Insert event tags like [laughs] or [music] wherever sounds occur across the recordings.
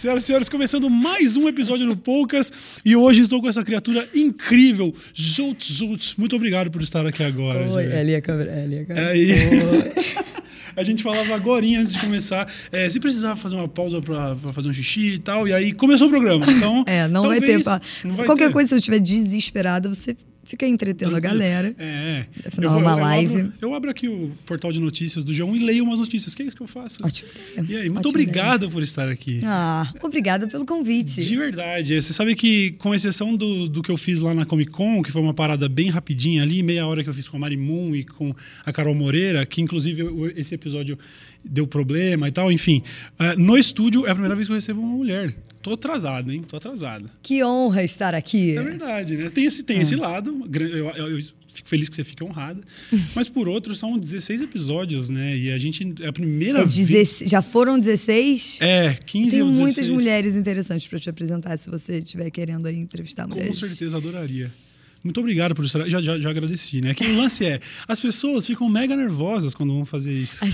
Senhoras e senhores, começando mais um episódio do Poucas e hoje estou com essa criatura incrível, Jout Jout. Muito obrigado por estar aqui agora. Oi, é ali a câmera. É ali a câmera. Aí. [laughs] A gente falava agora antes de começar, é, se precisava fazer uma pausa pra fazer um xixi e tal, e aí começou o programa. Então, É, não vai ter. Não vai Qualquer ter. coisa, se eu estiver desesperada, você fica entretendo a galera. É, é. Afinal, é uma live. Abro, eu abro aqui o portal de notícias do G1 e leio umas notícias, que é isso que eu faço. Ótimo. E aí, muito Ótima obrigado por estar aqui. ideia. Ah, obrigada pelo convite. De verdade. Você sabe que, com exceção do, do que eu fiz lá na Comic Con, que foi uma parada bem rapidinha ali, meia hora que eu fiz com a Mari Moon e com a Carol Moreira, que inclusive eu- esse episódio deu problema e tal, enfim. eh, no estúdio é a primeira vez que eu recebo uma mulher. Tô atrasado, hein? Tô atrasado. Que honra estar aqui. É verdade, né? Tem esse, tem É. esse lado. Eu, eu- eu fico feliz que você fique honrada. [laughs] Mas por outro, são 16 episódios, né? E a gente. É a primeira É vez. 16 Já foram 16? É, 15 Tem ou 16. muitas mulheres interessantes para te apresentar, se você estiver querendo aí entrevistar Com mulheres. certeza adoraria. Muito obrigado por estar. Já, já, já agradeci, né? Que o lance é: as pessoas ficam mega nervosas quando vão fazer isso.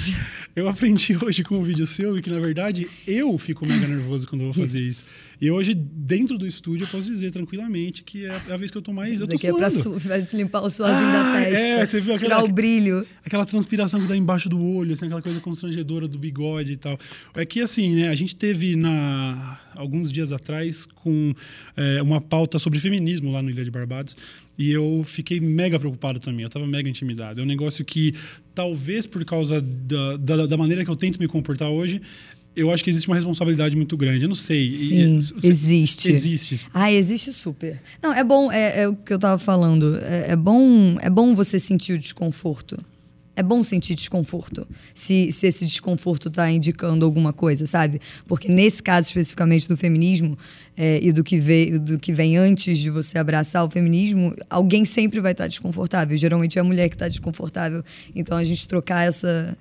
Eu aprendi [laughs] hoje com um vídeo seu e que, na verdade, eu fico mega nervoso quando eu vou fazer isso. E hoje, dentro do estúdio, eu posso dizer tranquilamente que é a vez que eu tô mais. Eu tô Isso aqui é pra, suando. su... te limpar o suorzinho Ah, da testa. é, você viu aquela- Tirar o brilho. Aquela transpiração que dá embaixo do olho, assim, aquela coisa constrangedora do bigode e tal. É que, assim, né, a gente teve na, alguns dias atrás com é, uma pauta sobre feminismo lá no Ilha de Barbados e eu fiquei mega preocupado também, eu estava mega intimidado. É um negócio que, talvez por causa da, da, da maneira que eu tento me comportar hoje, eu acho que existe uma responsabilidade muito grande. Eu não sei. E- Sim, você- existe. Existe. Ah, existe super. Não, é bom, é, é o que eu tava falando. É, é bom, é bom você sentir o desconforto. É bom sentir desconforto, se, se esse desconforto está indicando alguma coisa, sabe? Porque nesse caso especificamente do feminismo é, e do que, veio, do que vem antes de você abraçar o feminismo, alguém sempre vai estar desconfortável. Geralmente é a mulher que está desconfortável. Então a gente trocar essa,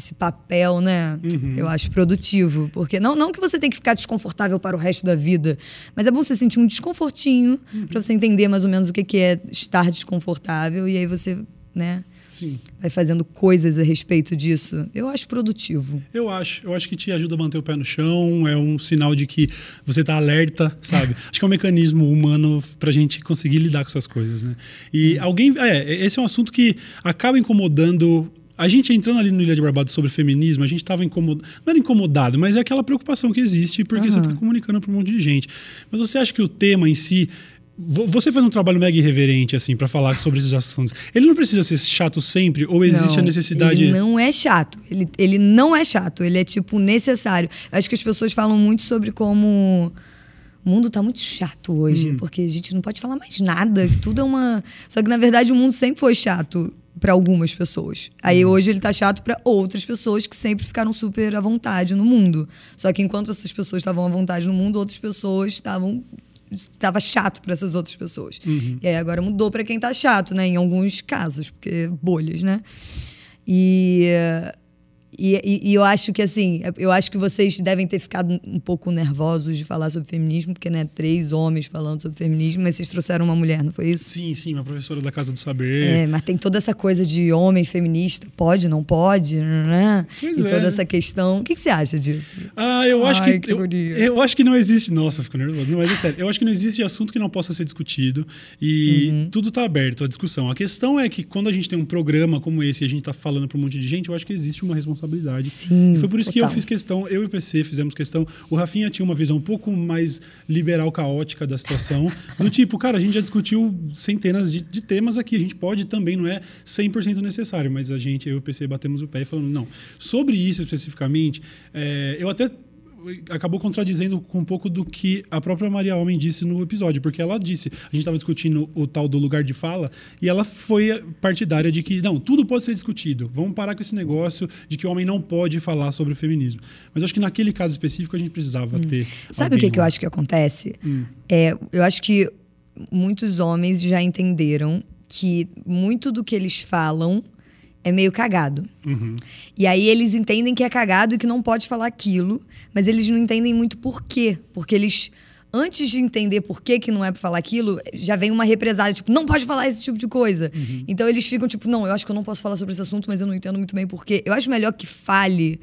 esse papel, né? Eu acho produtivo. Porque não, não que você tem que ficar desconfortável para o resto da vida, mas é bom você sentir um desconfortinho para você entender mais ou menos o que, que é estar desconfortável e aí você, né? Sim. Vai fazendo coisas a respeito disso. Eu acho produtivo. Eu acho. Eu acho que te ajuda a manter o pé no chão, é um sinal de que você está alerta, sabe? [laughs] acho que é um mecanismo humano pra gente conseguir lidar com essas coisas, né? E alguém. É, esse é um assunto que acaba incomodando. A gente entrando ali no Ilha de Barbados sobre feminismo, a gente estava incomodado. Não era incomodado, mas é aquela preocupação que existe porque você está comunicando para um monte de gente. Mas você acha que o tema em si. vo- Você faz um trabalho mega irreverente, assim, para falar sobre esses assuntos. Ele não precisa ser chato sempre, ou existe Não, a necessidade. Ele não é chato. Ele, ele não é chato. Ele é, tipo, necessário. Acho que as pessoas falam muito sobre como. O mundo tá muito chato hoje, porque a gente não pode falar mais nada, tudo é uma. Só que, na verdade, o mundo sempre foi chato para algumas pessoas. Aí hoje ele tá chato para outras pessoas que sempre ficaram super à vontade no mundo. Só que enquanto essas pessoas estavam à vontade no mundo, outras pessoas estavam estava chato para essas outras pessoas. E aí agora mudou para quem tá chato, né? Em alguns casos, porque bolhas, né? E, e, e- e eu acho que assim, eu acho que vocês devem ter ficado um pouco nervosos de falar sobre feminismo, porque né, três homens falando sobre feminismo, mas vocês trouxeram uma mulher, não foi isso? Sim, sim, uma professora da Casa do Saber. É, mas tem toda essa coisa de homem feminista, pode, não pode, né? Pois e é. toda essa questão. O que, que você acha disso? Ah, eu acho Ai, que. que eu, eu acho que não existe. Nossa, fico nervoso. Não, mas é sério. Eu acho que não existe assunto que não possa ser discutido. E Uhum. tudo está aberto à discussão. A questão é que quando a gente tem um programa como esse e a gente está falando para um monte de gente, eu acho que existe uma responsabilidade. Sim, e foi por isso que eu total. fiz questão, eu e o PC fizemos questão. O Rafinha tinha uma visão um pouco mais liberal, caótica da situação. [laughs] do tipo, cara, a gente já discutiu centenas de, de temas aqui. A gente pode também, não é 100% necessário, mas a gente, eu e o PC, batemos o pé e falamos, não. Sobre isso especificamente, é, eu até acabou contradizendo com um pouco do que a própria Maria Homem disse no episódio, porque ela disse, a gente estava discutindo o tal do lugar de fala, e ela foi partidária de que, não, tudo pode ser discutido, vamos parar com esse negócio de que o homem não pode falar sobre o feminismo. Mas acho que naquele caso específico a gente precisava ter. Sabe o que, que eu acho que acontece? É, eu acho que muitos homens já entenderam que muito do que eles falam é meio cagado. Uhum. E aí eles entendem que é cagado e que não pode falar aquilo, mas eles não entendem muito por quê. Porque eles antes de entender por que, que não é pra falar aquilo, já vem uma represália, tipo, não pode falar esse tipo de coisa. Uhum. Então eles ficam tipo, não, eu acho que eu não posso falar sobre esse assunto, mas eu não entendo muito bem por quê. Eu acho melhor que fale.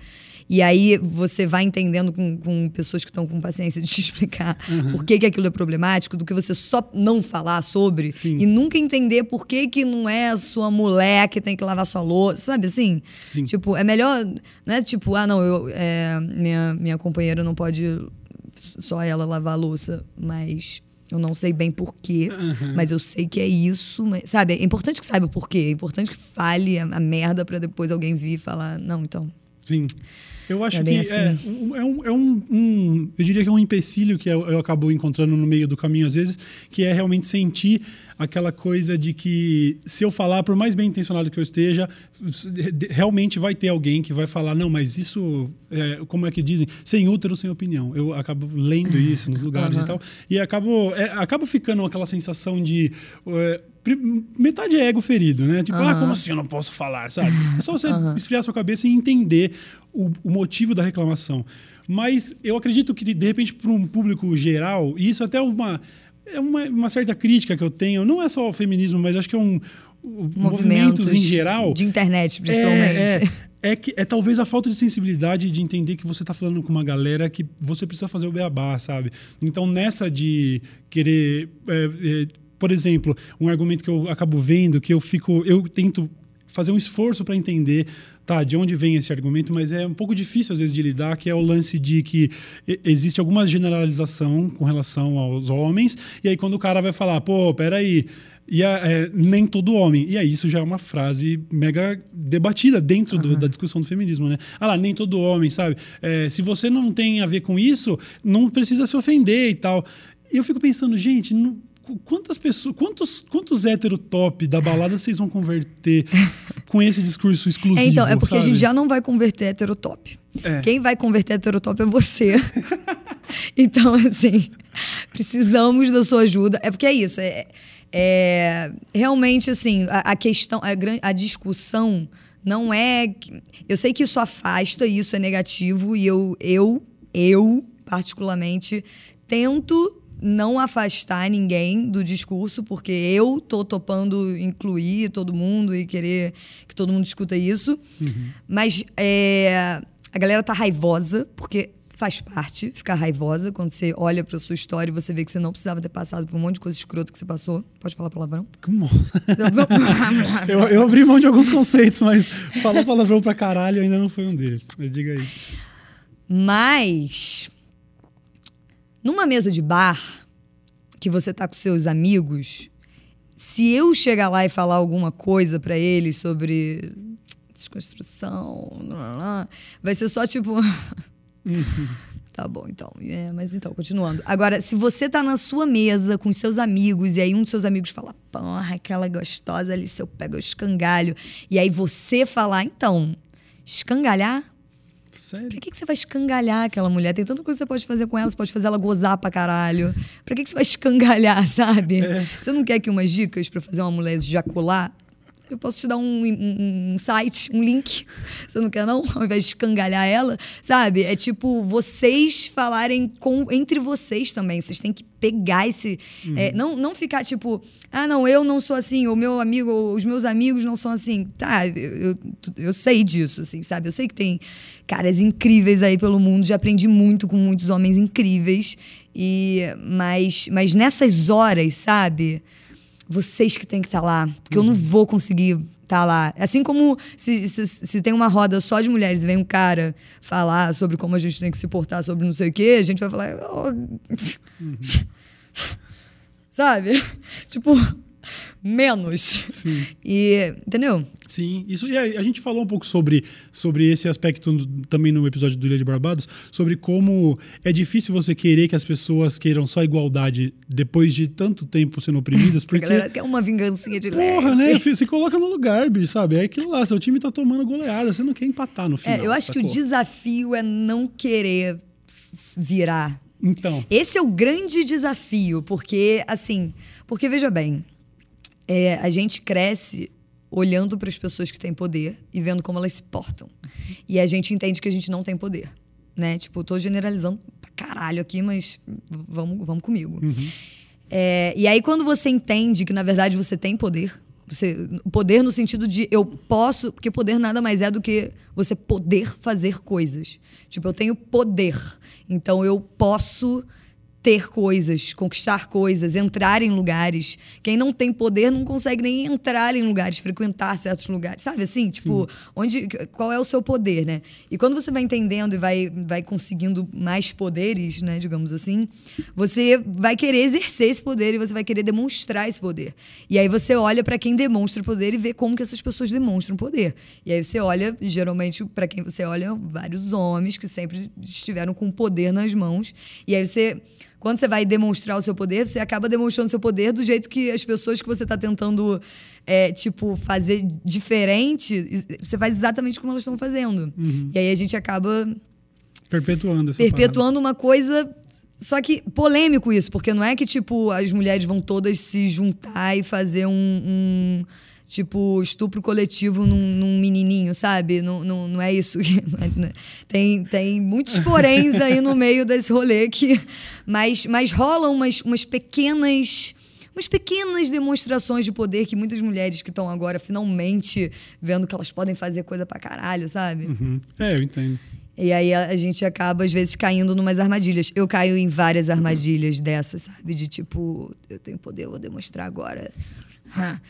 E aí você vai entendendo com, com pessoas que estão com paciência de te [laughs] explicar Uhum. por que, que aquilo é problemático, do que você só não falar sobre Sim. e nunca entender por que, que não é a sua mulher que tem que lavar sua louça, sabe assim? Sim. Tipo, é melhor, não é tipo, ah, não, eu, é, minha, minha companheira não pode só ela lavar a louça, mas eu não sei bem por quê, Uhum. mas eu sei que é isso, mas- sabe? É importante que saiba o porquê, é importante que fale a, a merda pra depois alguém vir e falar, não, então. Sim. Eu acho É que é, assim. um- é, um, é um, um- Eu diria que é um empecilho que eu, eu acabo encontrando no meio do caminho às vezes, que é realmente sentir aquela coisa de que se eu falar, por mais bem intencionado que eu esteja, realmente vai ter alguém que vai falar, não, mas isso, é, como é que dizem? Sem útero, sem opinião. Eu acabo lendo isso nos lugares e Aham. tal. E acabo, é, acabo ficando aquela sensação de. é, metade é ego ferido, né? Tipo, ah, Aham. como assim eu não posso falar, sabe? É só você [laughs] esfriar sua cabeça e entender o, o motivo da reclamação. Mas eu acredito que, de repente, para um público geral, e isso até é uma, é uma, uma certa crítica que eu tenho, não é só ao feminismo, mas acho que é um. o- Movimentos em geral. De internet, principalmente. É, é, é que é talvez a falta de sensibilidade de entender que você está falando com uma galera que você precisa fazer o beabá, sabe? Então, nessa de querer. é, é, por exemplo, um argumento que eu acabo vendo, que eu fico. Eu tento fazer um esforço para entender. Tá, de onde vem esse argumento, mas é um pouco difícil às vezes de lidar, que é o lance de que existe alguma generalização com relação aos homens, e aí quando o cara vai falar, pô, peraí, e a- é, nem todo homem. E aí isso já é uma frase mega debatida dentro do- da discussão do feminismo, né? Ah lá, nem todo homem, sabe? É, se você não tem a ver com isso, não precisa se ofender e tal. E eu fico pensando, gente, não- quantas pessoas, quantos, quantos hétero top da balada vocês vão converter [laughs] com esse discurso exclusivo? É, então, é porque a sabe? gente já não vai converter heterotop. É. Quem vai converter heterotop é você. [laughs] então, assim, precisamos da sua ajuda. É porque é isso. É, é- realmente, assim, a, a questão, a, a discussão não é. Eu sei que isso afasta, isso é negativo, e eu, eu, eu, particularmente, tento não afastar ninguém do discurso, porque eu tô topando incluir todo mundo e querer que todo mundo escuta isso. Mas é, a galera tá raivosa, porque faz parte ficar raivosa quando você olha pra sua história e você vê que você não precisava ter passado por um monte de coisa escrota que você passou. Pode falar palavrão? [laughs] Eu, eu abri mão de alguns conceitos, mas falar palavrão pra caralho ainda não foi um deles. Mas diga aí. Mas numa mesa de bar que você tá com seus amigos, se eu chegar lá e falar alguma coisa pra eles sobre desconstrução, lá, lá, lá, vai ser só tipo [laughs] Tá bom, então. É, mas então, continuando. Agora, se você tá na sua mesa com seus amigos e aí um dos seus amigos fala, porra, aquela gostosa ali, se eu pego o escangalho. E aí você falar, então, escangalhar? Sério? Pra que, que você vai escangalhar aquela mulher? Tem tanta coisa que você pode fazer com ela, você pode fazer ela gozar pra caralho. Pra que, que você vai [laughs] escangalhar, sabe? Você não quer aqui umas dicas pra fazer uma mulher ejacular? Eu posso te dar um, um- um site, um link. [laughs] Você não quer, não? [laughs] Ao invés de escangalhar ela, sabe? É tipo, vocês falarem com, entre vocês também. Vocês têm que pegar esse. é, não, não ficar tipo, ah, não, eu não sou assim, ou meu amigo, ou os meus amigos não são assim. Tá, eu, eu, eu sei disso, assim, sabe? Eu sei que tem caras incríveis aí pelo mundo, já aprendi muito com muitos homens incríveis. E, mas, mas nessas horas, sabe? Vocês que têm que estar lá, porque eu não vou conseguir estar lá. Assim como se, se, se tem uma roda só de mulheres e vem um cara falar sobre como a gente tem que se portar sobre não sei o quê, a gente vai falar. "Oh, [laughs] Sabe? tipo, menos. Sim. E, entendeu? Sim, isso. E a, a gente falou um pouco sobre, sobre esse aspecto no- também no episódio do Ilha de Barbados, sobre como é difícil você querer que as pessoas queiram só igualdade depois de tanto tempo sendo oprimidas, [laughs] A porque. galera quer uma vingancinha de Porra, leve. né? Se coloca no lugar, bicho, sabe? É aquilo lá, seu time tá tomando goleada, você não quer empatar no final. É, eu acho que o sacou? desafio é não querer virar Então, Esse é o grande desafio, porque, assim, porque veja bem, é, a gente cresce olhando para as pessoas que têm poder e vendo como elas se portam. E a gente entende que a gente não tem poder. né? Tipo, tô generalizando pra caralho aqui, mas vamos, vamos comigo. Uhum. É, e aí, quando você entende que, na verdade, você tem poder, você, poder no sentido de eu posso, porque poder nada mais é do que você poder fazer coisas. Tipo, eu tenho poder, então eu posso ter coisas, conquistar coisas, entrar em lugares. Quem não tem poder não consegue nem entrar em lugares, frequentar certos lugares, sabe? Assim, tipo, Sim. onde, qual é o seu poder, né? E quando você vai entendendo e vai, vai conseguindo mais poderes, né, digamos assim, você vai querer exercer esse poder e você vai querer demonstrar esse poder. E aí você olha para quem demonstra poder e vê como que essas pessoas demonstram poder. E aí você olha, geralmente, para quem você olha, vários homens que sempre estiveram com poder nas mãos. E aí você quando você vai demonstrar o seu poder, você acaba demonstrando o seu poder do jeito que as pessoas que você está tentando, é, tipo, fazer diferente, você faz exatamente como elas estão fazendo. Uhum. E aí a gente acaba. Perpetuando essa Perpetuando parada. uma coisa. Só que polêmico isso, porque não é que, tipo, as mulheres vão todas se juntar e fazer um, um tipo, estupro coletivo num, num menininho, sabe? Não, não, não é isso. É, [laughs] é. tem, tem muitos poréns aí no meio desse rolê que. Mas, mas rolam umas, umas pequenas umas pequenas demonstrações de poder que muitas mulheres que estão agora finalmente vendo que elas podem fazer coisa pra caralho, sabe? Uhum. É, eu entendo. E aí a, a, gente acaba, às vezes, caindo numas armadilhas. Eu caio em várias armadilhas dessas, sabe? De tipo, eu tenho poder, eu vou demonstrar agora.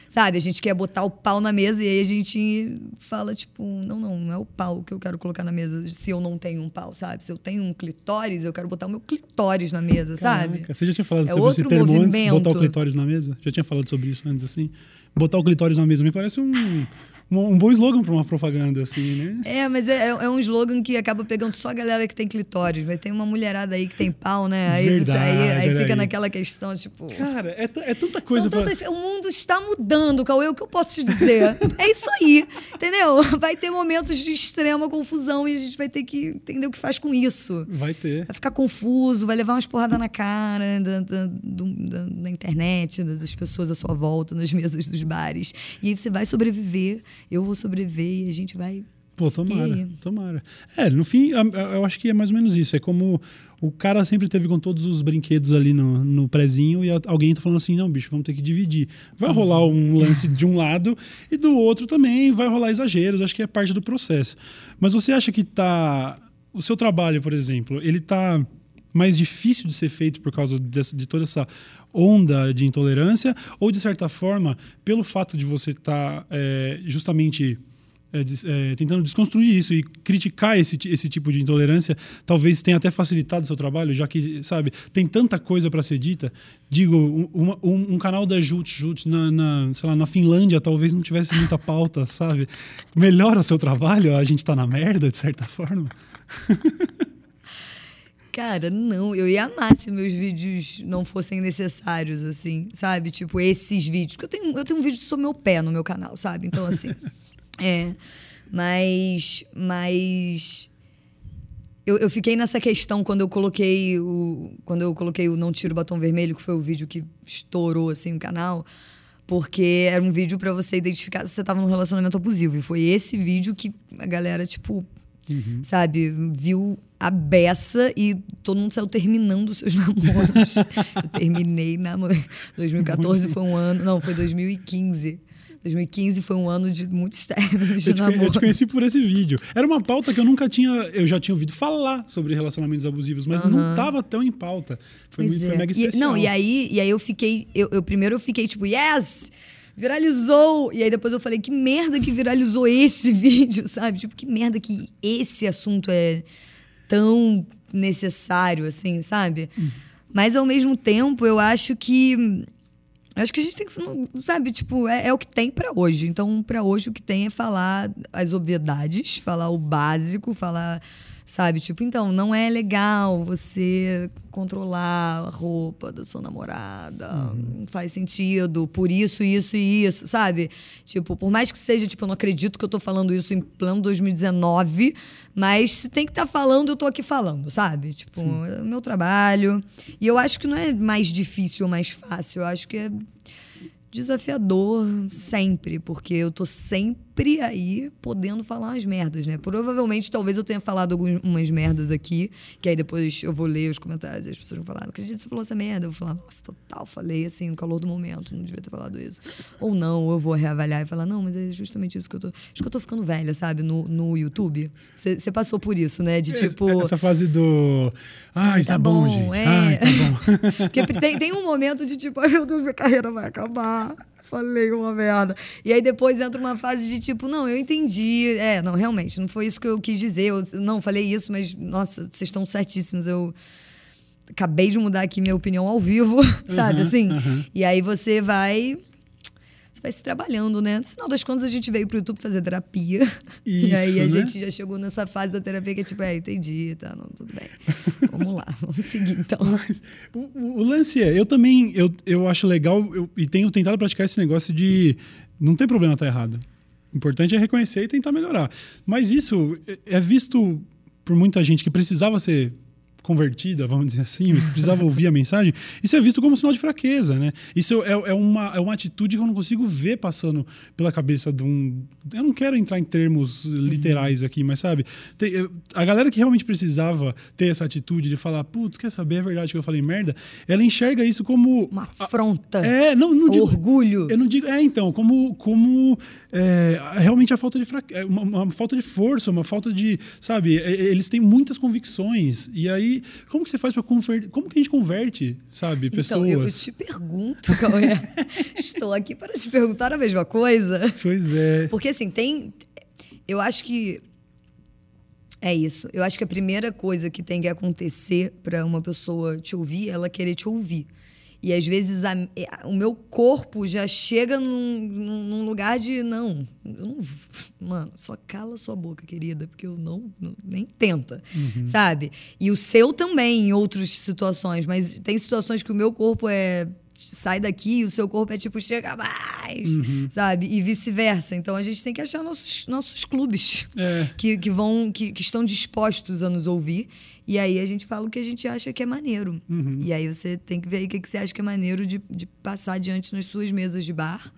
Sabe, a gente quer botar o pau na mesa e aí a gente fala, tipo, não, não, não é o pau que eu quero colocar na mesa se eu não tenho um pau, sabe? Se eu tenho um clitóris, eu quero botar o meu clitóris na mesa, Caraca, sabe? Você já tinha falado é sobre esse termo movimento. antes? Botar o clitóris na mesa? Já tinha falado sobre isso antes, assim? Botar o clitóris na mesa me parece um um bom slogan para uma propaganda, assim, né? É, mas é, é, um slogan que acaba pegando só a galera que tem clitóris. Mas tem uma mulherada aí que tem pau, né? Aí, Verdade, aí, aí fica aí. naquela questão, tipo. Cara, é, é tanta coisa. Pra... Tantas... O mundo está mudando, Cauê, o que eu posso te dizer? [laughs] é isso aí, entendeu? Vai ter momentos de extrema confusão e a gente vai ter que entender o que faz com isso. Vai ter. Vai ficar confuso, vai levar umas porradas na cara da, da, da, da internet, das pessoas à sua volta, nas mesas dos bares. E aí você vai sobreviver eu vou sobreviver e a gente vai. Pô, tomara, tomara. É, no fim, eu acho que é mais ou menos isso. É como o cara sempre teve com todos os brinquedos ali no, no prezinho e alguém tá falando assim, não, bicho, vamos ter que dividir. Vai rolar um lance de um lado e do outro também vai rolar exageros. Acho que é parte do processo. Mas você acha que tá... O seu trabalho, por exemplo, ele tá mais difícil de ser feito por causa de, de toda essa onda de intolerância, ou de certa forma, pelo fato de você estar tá, é, justamente é, é, tentando desconstruir isso e criticar esse, esse tipo de intolerância, talvez tenha até facilitado o seu trabalho, já que, sabe, tem tanta coisa para ser dita. Digo, um, um, um, canal da Jut Jut na, na, sei lá, na Finlândia talvez não tivesse muita pauta, sabe? Melhora seu trabalho, a gente está na merda, de certa forma. [laughs] Cara, não. Eu ia amar se meus vídeos não fossem necessários, assim, sabe? Tipo, esses vídeos. Porque eu tenho, eu tenho um vídeo sobre meu pé no meu canal, sabe? Então, assim. [laughs] é. Mas. Mas. Eu, eu fiquei nessa questão quando eu coloquei o. Quando eu coloquei o Não Tiro o Batom Vermelho, que foi o vídeo que estourou, assim, o canal porque era um vídeo para você identificar se você tava num relacionamento abusivo. E foi esse vídeo que a galera, tipo, uhum. sabe, viu a beça e todo mundo saiu terminando os seus [laughs] namoros. eu terminei na 2014 foi um ano, não, foi 2015. 2015 foi um ano de muitos términos de eu te, namoro. Eu te conheci por esse vídeo. Era uma pauta que eu nunca tinha. Eu já tinha ouvido falar sobre relacionamentos abusivos, mas uhum. não estava tão em pauta. Foi, muito, é. foi mega especial. E, não, e aí, e aí eu fiquei. Eu, eu, primeiro eu fiquei tipo, yes! viralizou. E aí depois eu falei, que merda que viralizou esse [laughs] vídeo, sabe? Tipo, que merda que esse assunto é tão necessário, assim, sabe? Hum. Mas ao mesmo tempo, eu acho que. Acho que a gente tem que. Sabe, tipo, é, é o que tem para hoje. Então, para hoje, o que tem é falar as obviedades, falar o básico, falar sabe? Tipo, então, não é legal você controlar a roupa da sua namorada, uhum. não faz sentido, por isso, isso e isso, sabe? Tipo, por mais que seja, tipo, eu não acredito que eu tô falando isso em plano 2019, mas se tem que estar tá falando, eu tô aqui falando, sabe? Tipo, é o meu trabalho. E eu acho que não é mais difícil ou mais fácil, eu acho que é desafiador sempre, porque eu tô sempre sempre aí podendo falar umas merdas, né? Provavelmente, talvez eu tenha falado algumas merdas aqui, que aí depois eu vou ler os comentários e as pessoas vão falar, não acredito que você falou essa merda. Eu vou falar, nossa, total, falei assim, no calor do momento, não devia ter falado isso. Ou não, ou eu vou reavaliar e falar, não, mas é justamente isso que eu tô. Acho que eu tô ficando velha, sabe, no, no YouTube. Você passou por isso, né? De tipo. Essa fase do. Ai, tá, tá bom, bom, gente. É. Ai, tá bom. [laughs] Porque tem, tem um momento de tipo, ai meu Deus, minha carreira vai acabar falei uma merda. E aí depois entra uma fase de tipo, não, eu entendi. É, não, realmente, não foi isso que eu quis dizer. Eu, não, falei isso, mas, nossa, vocês estão certíssimos. Eu acabei de mudar aqui minha opinião ao vivo, [laughs] sabe? Uhum, assim. Uhum. E aí você vai você vai se trabalhando, né? No final das contas, a gente veio pro YouTube fazer terapia. Isso, [laughs] e aí a né? gente já chegou nessa fase da terapia que é tipo, é, entendi, tá, não, tudo bem. Vamos lá, [laughs] vamos seguir então. Mas, o, o, lance é, eu também, eu, eu acho legal, eu, e tenho tentado praticar esse negócio de não tem problema estar tá errado. O importante é reconhecer e tentar melhorar. Mas isso é, é visto por muita gente que precisava ser convertida, vamos dizer assim, precisava ouvir a mensagem, isso é visto como sinal de fraqueza, né? Isso é, é, uma, é uma atitude que eu não consigo ver passando pela cabeça de um... Eu não quero entrar em termos literais aqui, mas sabe? Tem, a galera que realmente precisava ter essa atitude de falar, putz, quer saber, é verdade que eu falei merda, ela enxerga isso como... Uma afronta. É, não, não digo... Orgulho. Eu não digo... É, então, como, como é, realmente a falta de fraqueza, uma, uma falta de força, uma falta de... Sabe? Eles têm muitas convicções e aí como que você faz para converter? Como que a gente converte, sabe, pessoas? Então, eu te pergunto, [laughs] Cauê. Estou aqui para te perguntar a mesma coisa. Pois é. Porque assim, tem. Eu acho que. É isso. Eu acho que a primeira coisa que tem que acontecer para uma pessoa te ouvir é ela querer te ouvir. E às vezes a, é, o meu corpo já chega num, num lugar de não, não, Mano, só cala sua boca, querida, porque eu não. não nem tenta, uhum. sabe? E o seu também em outras situações, mas tem situações que o meu corpo é sai daqui e o seu corpo é tipo, chega mais, uhum. sabe? E vice-versa. Então a gente tem que achar nossos, nossos clubes é. que, que vão, que, que estão dispostos a nos ouvir. E aí a gente fala o que a gente acha que é maneiro. Uhum. E aí você tem que ver aí o que, que você acha que é maneiro de, de passar adiante nas suas mesas de bar.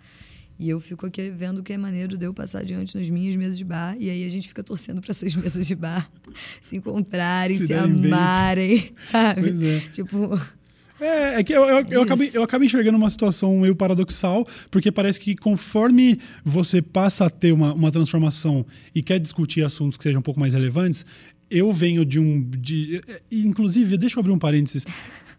E eu fico aqui vendo o que é maneiro de eu passar adiante nas minhas mesas de bar. E aí a gente fica torcendo para essas [laughs] mesas de bar se encontrarem, se, se amarem, bem. sabe? Pois é. Tipo. É, é que eu, eu, eu, acabei, eu acabei enxergando uma situação meio paradoxal, porque parece que conforme você passa a ter uma, uma transformação e quer discutir assuntos que sejam um pouco mais relevantes, eu venho de um. De, inclusive, deixa eu abrir um parênteses.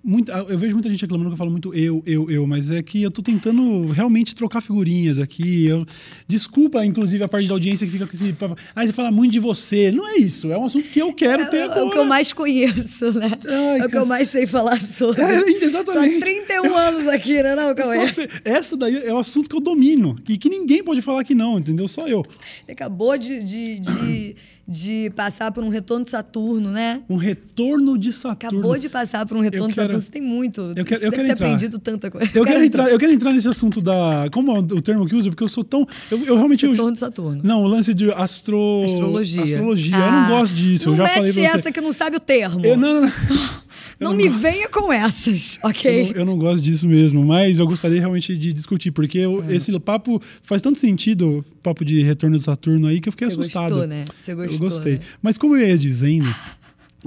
Muita, eu vejo muita gente reclamando que eu falo muito eu, eu, eu, mas é que eu tô tentando realmente trocar figurinhas aqui. Eu, desculpa, inclusive, a parte da audiência que fica com esse. Ah, você fala muito de você. Não é isso. É um assunto que eu quero ter. É, é o que eu mais conheço, né? Ai, é o que eu mais sei falar sobre. [laughs] É, exatamente. Tô há 31 anos aqui, né, não, Cauê? Essa daí é o assunto que eu domino. E que ninguém pode falar que não, entendeu? Só eu. Acabou de, de, de de passar por um retorno de Saturno, né? Um retorno de Saturno. Acabou de passar por um retorno quero, de Saturno. Você tem muito. Eu quero, eu quero ter entrar. aprendido tanta coisa. Eu, quero, entrar, entrar, eu quero entrar nesse assunto da. Como é o termo que usa? Porque eu sou tão. Eu, eu realmente. Retorno eu, de Saturno. Não, o lance de astro... astrologia. Astrologia. Ah, eu não gosto disso. Não eu já mete falei essa que não sabe o termo. Eu, não, não, não. [laughs] Não, não, me venha com essas, ok? Eu não, eu não, gosto disso mesmo, mas eu gostaria realmente de discutir, porque eu, é. esse papo faz tanto sentido, papo de retorno do Saturno aí, que eu fiquei Você assustado. Gostou, né? Você gostou, eu gostei. Né? Mas como eu ia dizendo,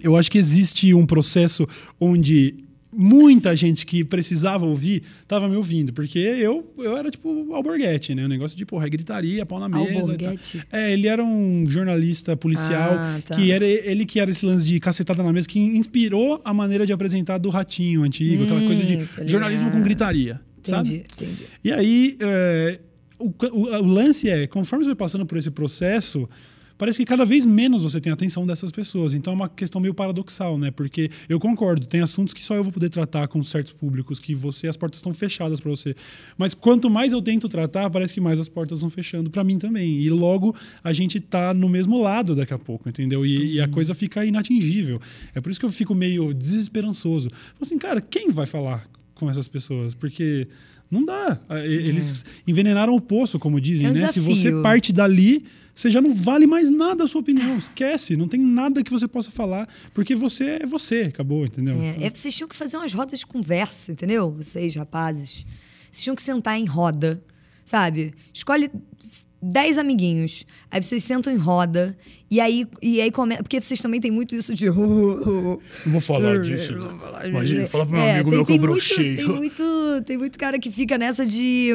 eu acho que existe um processo onde muita gente que precisava ouvir estava me ouvindo, porque eu, eu era tipo alborguete, né? O negócio de, porra, é gritaria, pau na mesa. Alborguete? É, ele era um jornalista policial, ah, tá. que era ele que era esse lance de cacetada na mesa, que inspirou a maneira de apresentar do Ratinho antigo, hum, aquela coisa de jornalismo com gritaria, entendi, sabe? Entendi. E aí, é, o, o, o lance é, conforme você vai passando por esse processo parece que cada vez menos você tem atenção dessas pessoas. Então é uma questão meio paradoxal, né? Porque eu concordo, tem assuntos que só eu vou poder tratar com certos públicos, que você as portas estão fechadas para você. Mas quanto mais eu tento tratar, parece que mais as portas vão fechando para mim também. E logo a gente tá no mesmo lado daqui a pouco, entendeu? E, uhum. e, a uhum. coisa fica inatingível. É por isso que eu fico meio desesperançoso. Assim, cara, quem vai falar com essas pessoas? Porque não dá. Eles é. envenenaram o poço, como dizem, é um né? Se você parte dali você já não vale mais nada a sua opinião. Esquece, não tem nada que você possa falar, porque você é você, acabou, entendeu? É, é, vocês tinham que fazer umas rodas de conversa, entendeu? Vocês, rapazes. Vocês tinham que sentar em roda, sabe? Escolhe dez amiguinhos. Aí vocês sentam em roda. E aí, e aí começa. Porque vocês também têm muito isso de. [laughs] Não vou falar disso. Não. Imagina, fala pro meu é, amigo tem, meu que eu brochei. Tem muito, tem muito cara que fica nessa de,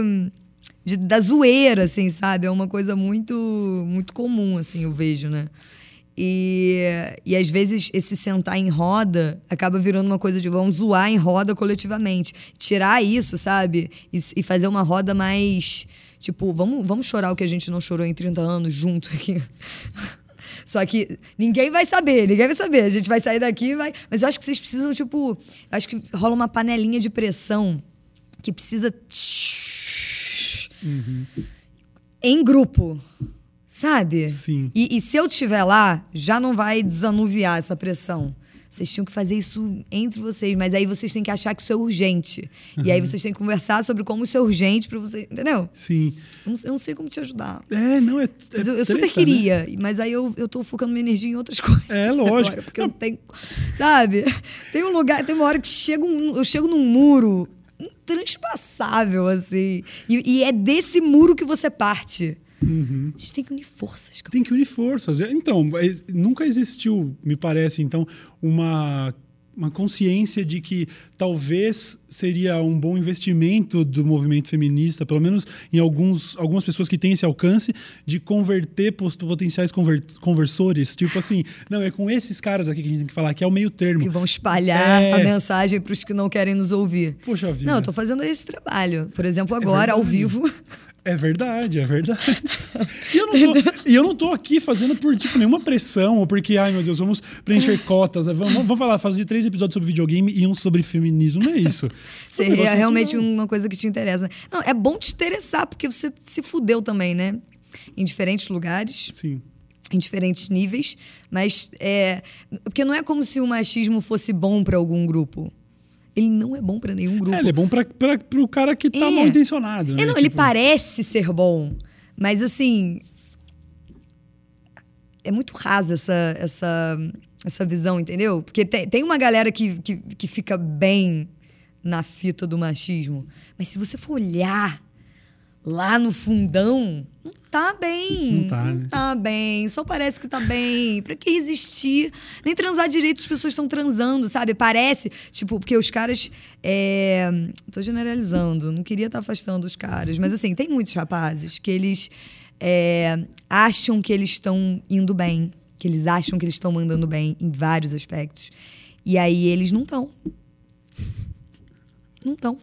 de. da zoeira, assim, sabe? É uma coisa muito, muito comum, assim, eu vejo, né? E, e às vezes esse sentar em roda acaba virando uma coisa de vamos zoar em roda coletivamente. Tirar isso, sabe? E, e fazer uma roda mais. Tipo, vamos, vamos chorar o que a gente não chorou em 30 anos junto aqui. [laughs] Só que ninguém vai saber, ninguém vai saber. A gente vai sair daqui vai. Mas eu acho que vocês precisam, tipo. Acho que rola uma panelinha de pressão que precisa. Uhum. Em grupo. Sabe? Sim. E, e se eu estiver lá, já não vai desanuviar essa pressão. Vocês tinham que fazer isso entre vocês, mas aí vocês têm que achar que isso é urgente. Uhum. E aí vocês têm que conversar sobre como isso é urgente para você, entendeu? Sim. Eu não, eu não, sei como te ajudar. É, não é. é eu, eu treta, super queria, né? mas aí eu, eu tô focando minha energia em outras [laughs] coisas. É, lógico. Agora, porque não. eu tenho. Sabe? Tem um lugar, tem uma hora que chega um, eu chego num muro intranspasável, assim. E, e é desse muro que você parte. Uhum. A gente tem que unir forças. Tem que unir forças. Então, é, nunca existiu, me parece, então, uma uma consciência de que talvez seria um bom investimento do movimento feminista, pelo menos em alguns, algumas pessoas que têm esse alcance, de converter potenciais conver, conversores. Tipo assim, não, é com esses caras aqui que a gente tem que falar, que é o meio termo. Que vão espalhar é... a mensagem para os que não querem nos ouvir. Poxa vida. Não, eu tô fazendo esse trabalho. Por exemplo, é agora, é ao vivo. [laughs] É verdade, é verdade. E eu, não tô, e eu não tô aqui fazendo por tipo, nenhuma pressão, ou porque, ai meu Deus, vamos preencher cotas. Vamos, vamos falar, fazer três episódios sobre videogame e um sobre feminismo. Não é isso. [laughs] Seria realmente uma coisa que te interessa. Não, é bom te interessar, porque você se fudeu também, né? Em diferentes lugares. Sim em diferentes níveis, mas é porque não é como se o machismo fosse bom para algum grupo ele não é bom para nenhum grupo. É, ele é bom para o cara que tá é. mal intencionado. Né? É, não, tipo... ele parece ser bom, mas assim. É muito rasa essa, essa, essa visão, entendeu? Porque tem, tem uma galera que, que, que fica bem na fita do machismo, mas se você for olhar lá no fundão, não tá bem. Não tá, não né? tá bem. Só parece que tá bem. Pra que resistir? Nem transar direito as pessoas estão transando, sabe? Parece, tipo, porque os caras. É... Tô generalizando, não queria estar tá afastando os caras, mas assim, tem muitos rapazes que eles é... acham que eles estão indo bem, que eles acham que eles estão mandando bem em vários aspectos. E aí eles não estão. Não estão.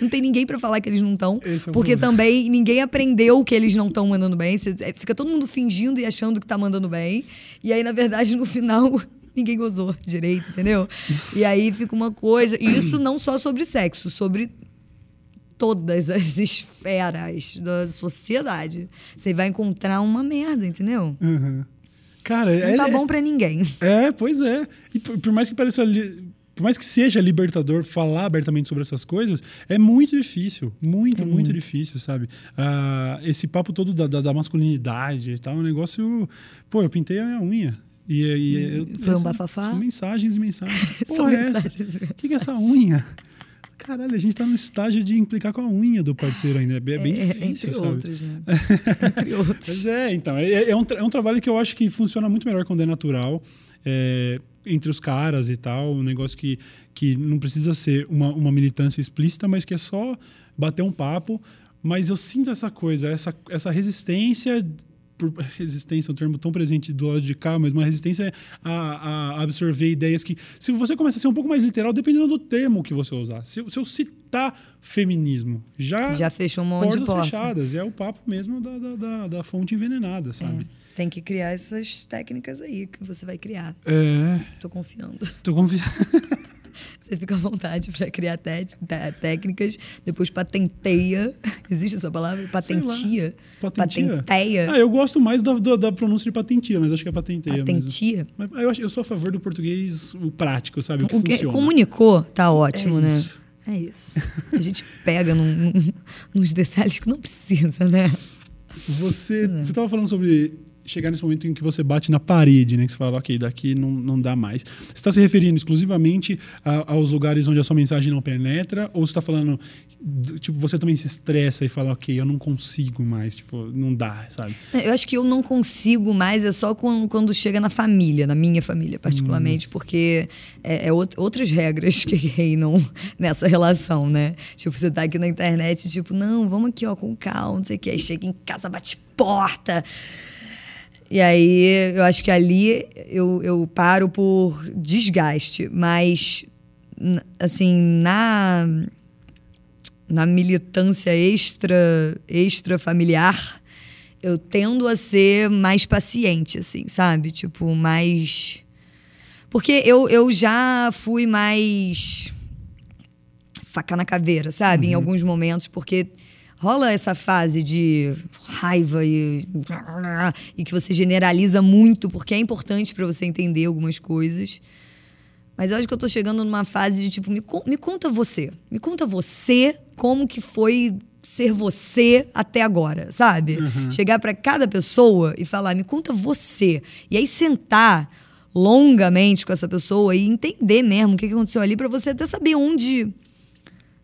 Não tem ninguém para falar que eles não estão. É porque também ninguém aprendeu que eles não estão mandando bem. É, fica todo mundo fingindo e achando que tá mandando bem. E aí, na verdade, no final, [laughs] ninguém gozou direito, entendeu? E aí fica uma coisa. E isso não só sobre sexo, sobre todas as esferas da sociedade. Você vai encontrar uma merda, entendeu? Uhum. Cara, não é, tá bom para ninguém. É, pois é. E por, por mais que pareça ali por mais que seja libertador falar abertamente sobre essas coisas, é muito difícil. Muito, muito uhum. difícil, sabe? Ah, esse papo todo da, da, da, masculinidade e tal, é um negócio. Pô, eu pintei a minha unha. E, e eu, Foi um bafafá? São mensagens e mensagens. [laughs] Porra, é mensagens O que, é essa unha? Caralho, a gente tá no estágio de implicar com a unha do parceiro ainda. É bem é, difícil, entre sabe? Outros, né? [laughs] entre outros. Mas é, então. É, é, um, é um trabalho que eu acho que funciona muito melhor quando é natural. É, entre os caras e tal, um negócio que, que não precisa ser uma, uma militância explícita, mas que é só bater um papo. Mas eu sinto essa coisa, essa, essa resistência [laughs] resistência, um termo tão presente do lado de cá, mas uma resistência a, a, absorver ideias que, se você começa a ser um pouco mais literal, dependendo do termo que você usar. Se, se eu citar feminismo, já, já fechou um monte de portas. fechadas. É o papo mesmo da, da, da, da fonte envenenada, sabe? É. Tem que criar essas técnicas aí que você vai criar. É. Tô confiando. Tô confiando. [laughs] Você fica à vontade para criar técnicas, depois patenteia. Existe essa palavra? Patentia? Patentia? Patenteia? Ah, eu gosto mais da, da, da, pronúncia de patentia, mas acho que é patenteia. Patentia? Mas eu, acho, eu sou a favor do português o prático, sabe? O que, o que funciona. Comunicou, tá ótimo, é né? Isso. É isso. A gente pega num, num, [laughs] nos detalhes que não precisa, né? Você é. estava falando sobre chegar nesse momento em que você bate na parede, né? Que você fala, ok, daqui não, não dá mais. Você está se referindo exclusivamente a, aos lugares onde a sua mensagem não penetra? Ou você está falando, tipo, você também se estressa e fala, ok, eu não consigo mais, tipo, não dá, sabe? Eu acho que eu não consigo mais, é só quando, quando chega na família, na minha família, particularmente, hum. porque é, é, outras regras que [laughs] reinam nessa relação, né? Tipo, você tá aqui na internet, tipo, não, vamos aqui, ó, com calma, não sei o que. Aí chega em casa, bate porta. E aí eu acho que ali eu, eu paro por desgaste, mas assim, na na militância extra extra familiar, eu tendo a ser mais paciente, assim, sabe? Tipo, mais porque eu, eu já fui mais faca na caveira, sabe? Uhum. Em alguns momentos, porque rola essa fase de raiva e, e que você generaliza muito porque é importante para você entender algumas coisas. Mas eu acho que eu tô chegando numa fase de tipo, me, me conta você. Me conta você como que foi ser você até agora, sabe? Uhum. Chegar para cada pessoa e falar, me conta você. E aí sentar longamente com essa pessoa e entender mesmo o que aconteceu ali para você até saber onde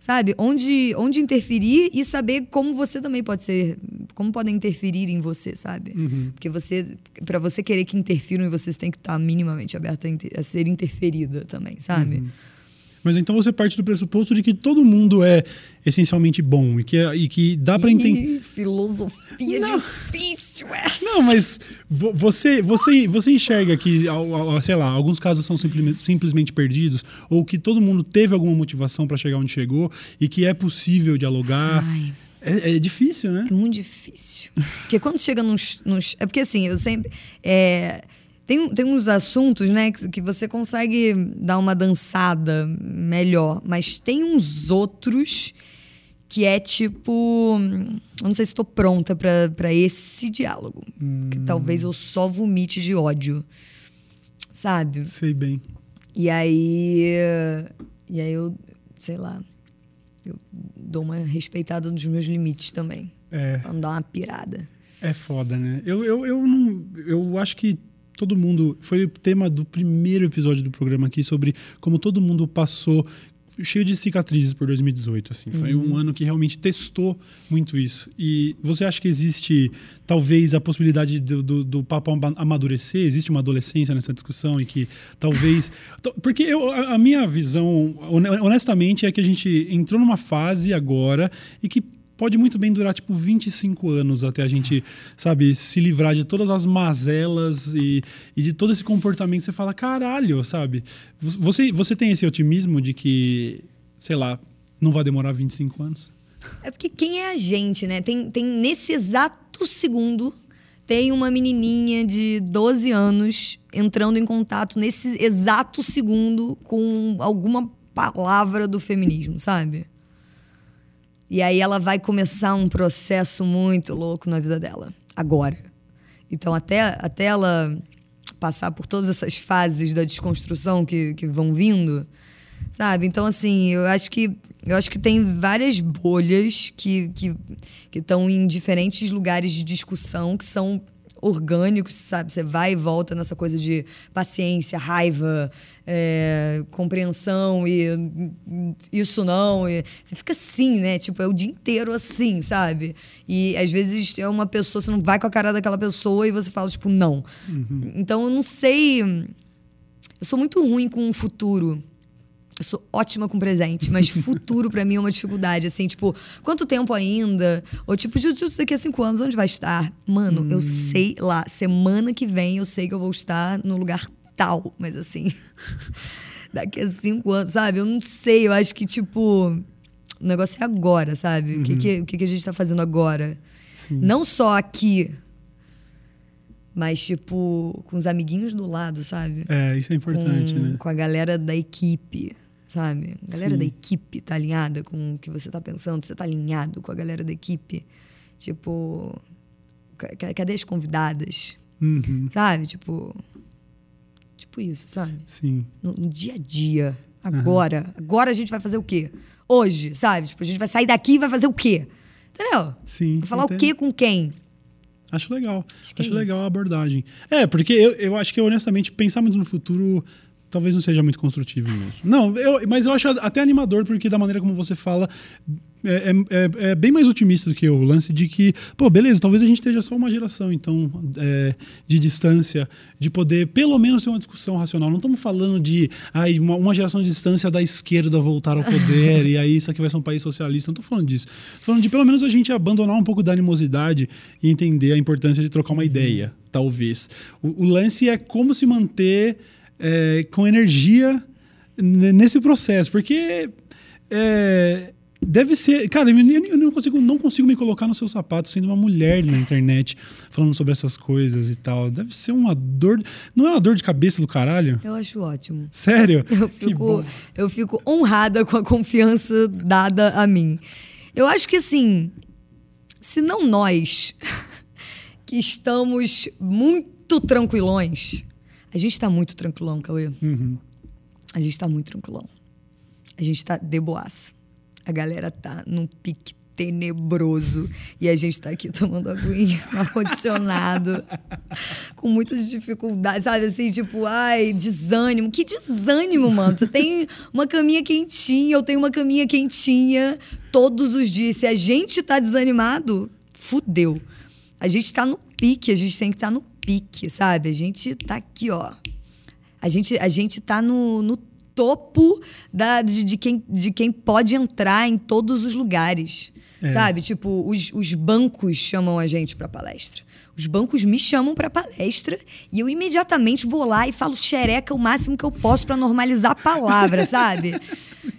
sabe? Onde, onde interferir e saber como você também pode ser, como podem interferir em você, sabe? Uhum. Porque você, para você querer que interfiram em você, você tem que estar minimamente aberto a, inter, a ser interferida também, sabe? Uhum. Mas então você parte do pressuposto de que todo mundo é essencialmente bom e que, e que dá para entender. Filosofia Não. difícil essa. Não, mas você, você, você enxerga que, sei lá, alguns casos são simplesmente, simplesmente perdidos ou que todo mundo teve alguma motivação para chegar onde chegou e que é possível dialogar. Ai. É, é, difícil, né? É muito difícil. Porque quando chega nos, nos. É porque assim, eu sempre. É, tem, tem uns assuntos, né, que, que você consegue dar uma dançada melhor, mas tem uns outros que é tipo. Eu não sei se estou pronta para esse diálogo. Hum. Que talvez eu só vomite de ódio. Sabe? Sei bem. E aí. E aí eu, sei lá. Eu dou uma respeitada nos meus limites também. É. Pra não dar uma pirada. É foda, né? Eu, eu, eu não. Eu acho que todo mundo. Foi o tema do primeiro episódio do programa aqui sobre como todo mundo passou cheio de cicatrizes por 2018 assim foi uhum. um ano que realmente testou muito isso e você acha que existe talvez a possibilidade do, do, do papo amadurecer existe uma adolescência nessa discussão e que talvez [laughs] porque eu, a minha visão honestamente é que a gente entrou numa fase agora e que pode muito bem durar tipo 25 anos até a gente, sabe, se livrar de todas as mazelas e, e de todo esse comportamento. Você fala, caralho, sabe? Você, você tem esse otimismo de que, sei lá, não vai demorar 25 anos? É porque quem é a gente, né? Tem, tem nesse exato segundo tem uma menininha de 12 anos entrando em contato nesse exato segundo com alguma palavra do feminismo, sabe? E aí ela vai começar um processo muito louco na vida dela, agora. Então, até, até ela passar por todas essas fases da desconstrução que, que vão vindo, sabe? Então, assim, eu acho que eu acho que tem várias bolhas que estão que, que em diferentes lugares de discussão que são orgânicos, sabe? Você vai e volta nessa coisa de paciência, raiva, é, compreensão e isso não. E você fica assim, né? Tipo, é o dia inteiro assim, sabe? E às vezes é uma pessoa, você não vai com a cara daquela pessoa e você fala, tipo, não. Uhum. Então eu não sei. Eu sou muito ruim com o futuro. Eu sou ótima com presente, mas futuro para mim é uma dificuldade. Assim, tipo, quanto tempo ainda? Ou tipo, jiu-jitsu daqui a cinco anos, onde vai estar? Mano, hum. eu sei lá, semana que vem eu sei que eu vou estar no lugar tal, mas assim, [laughs] daqui a cinco anos, sabe? Eu não sei, eu acho que, tipo, o negócio é agora, sabe? Uhum. O, que, uhum. que, o que, que a gente tá fazendo agora? Sim. Não só aqui, mas, tipo, com os amiguinhos do lado, sabe? É, isso é importante, com, né? Com a galera da equipe sabe? A galera Sim. da equipe tá alinhada com o que você tá pensando, você tá alinhado com a galera da equipe. Tipo, cadê as convidadas? Uhum. Sabe? Tipo, tipo isso, sabe? Sim. No, no dia a dia. Agora. Uhum. Agora a gente vai fazer o quê? Hoje, sabe? Tipo, a gente vai sair daqui e vai fazer o quê? Entendeu? Sim. Vai falar entendo. o quê com quem? Acho legal. Acho que é acho legal isso. a abordagem. É, porque eu, eu acho que, honestamente, pensar muito no futuro talvez não seja muito construtivo mesmo. Não, eu, mas eu acho até animador, porque da maneira como você fala, é, é- é bem mais otimista do que eu. O lance de que, pô, beleza, talvez a gente esteja só uma geração, então, é, de distância, de poder pelo menos ter uma discussão racional. Não estamos falando de ai, uma, uma geração de distância da esquerda voltar ao poder e aí isso aqui vai ser um país socialista. Não estou falando disso. Tô falando de pelo menos a gente abandonar um pouco da animosidade e entender a importância de trocar uma ideia, talvez. O, o lance é como se manter é, com energia nesse processo, porque é, deve ser, cara, eu, não consigo, não consigo me colocar no seu sapato sendo uma mulher na internet falando sobre essas coisas e tal. Deve ser uma dor, não é uma dor de cabeça do caralho? Eu acho ótimo. Sério? [laughs] Eu fico, eu fico honrada com a confiança dada a mim. Eu acho que assim, se não nós [laughs] que estamos muito tranquilões, a gente tá muito tranquilão, Cauê. Uhum. A gente tá muito tranquilão. A gente tá de boaça. A galera tá num pique tenebroso. E a gente tá aqui tomando aguinha no [laughs] ar-condicionado. com muitas dificuldades, sabe? Assim, tipo, ai, desânimo. Que desânimo, mano. Você tem uma caminha quentinha, eu tenho uma caminha quentinha todos os dias. Se a gente tá desanimado, fudeu. A gente tá no pique, a gente tem que estar no pique, sabe? A gente tá aqui, ó. A gente, a gente tá no, no topo da, de, de quem, de quem pode entrar em todos os lugares. É. Sabe? Tipo, os, os bancos chamam a gente pra palestra. Os bancos me chamam pra palestra e eu imediatamente vou lá e falo xereca o máximo que eu posso pra normalizar a palavra, [laughs] sabe?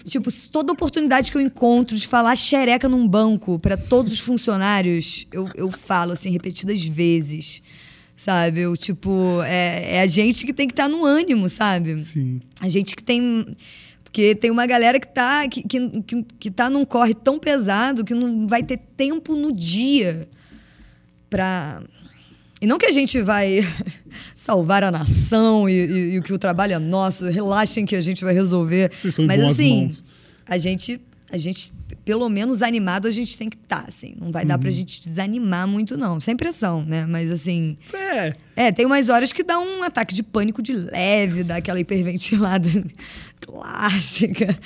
Tipo, toda oportunidade que eu encontro de falar xereca num banco pra todos os funcionários, eu, eu falo assim repetidas vezes. Sabe? Eu, tipo, é, é a gente que tem que estar no ânimo, sabe? Sim. A gente que tem. Porque tem uma galera que tá, que, que, que, que tá num corre tão pesado que não vai ter tempo no dia pra. E não que a gente vai [laughs] salvar a nação e, e- e que o trabalho é nosso, relaxem que a gente vai resolver. Vocês estão Mas assim, mãos. a gente, a gente, pelo menos animado, a gente tem que estar, assim. Não vai dar Uhum. pra gente desanimar muito, não. Sem pressão, né? Mas assim. É. É, tem umas horas que dá um ataque de pânico de leve, dá aquela hiperventilada [laughs] clássica.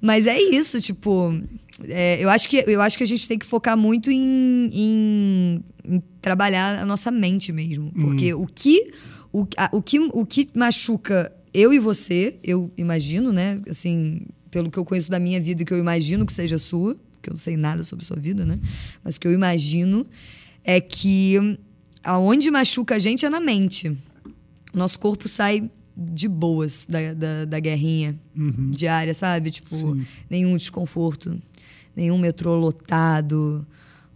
Mas é isso, tipo. é, eu, acho que, eu acho que a gente tem que focar muito em, em- em trabalhar a nossa mente mesmo. Porque o que. O, a- o, que, o que machuca eu e você, eu imagino, né? Assim, pelo que eu conheço da minha vida e que eu imagino que seja sua, porque eu não sei nada sobre sua vida, né? Mas o que eu imagino é que aonde machuca a gente é na mente. Nosso corpo sai de boas da, da, da guerrinha Uhum. diária, sabe? Tipo, Sim. nenhum desconforto, nenhum metrô lotado,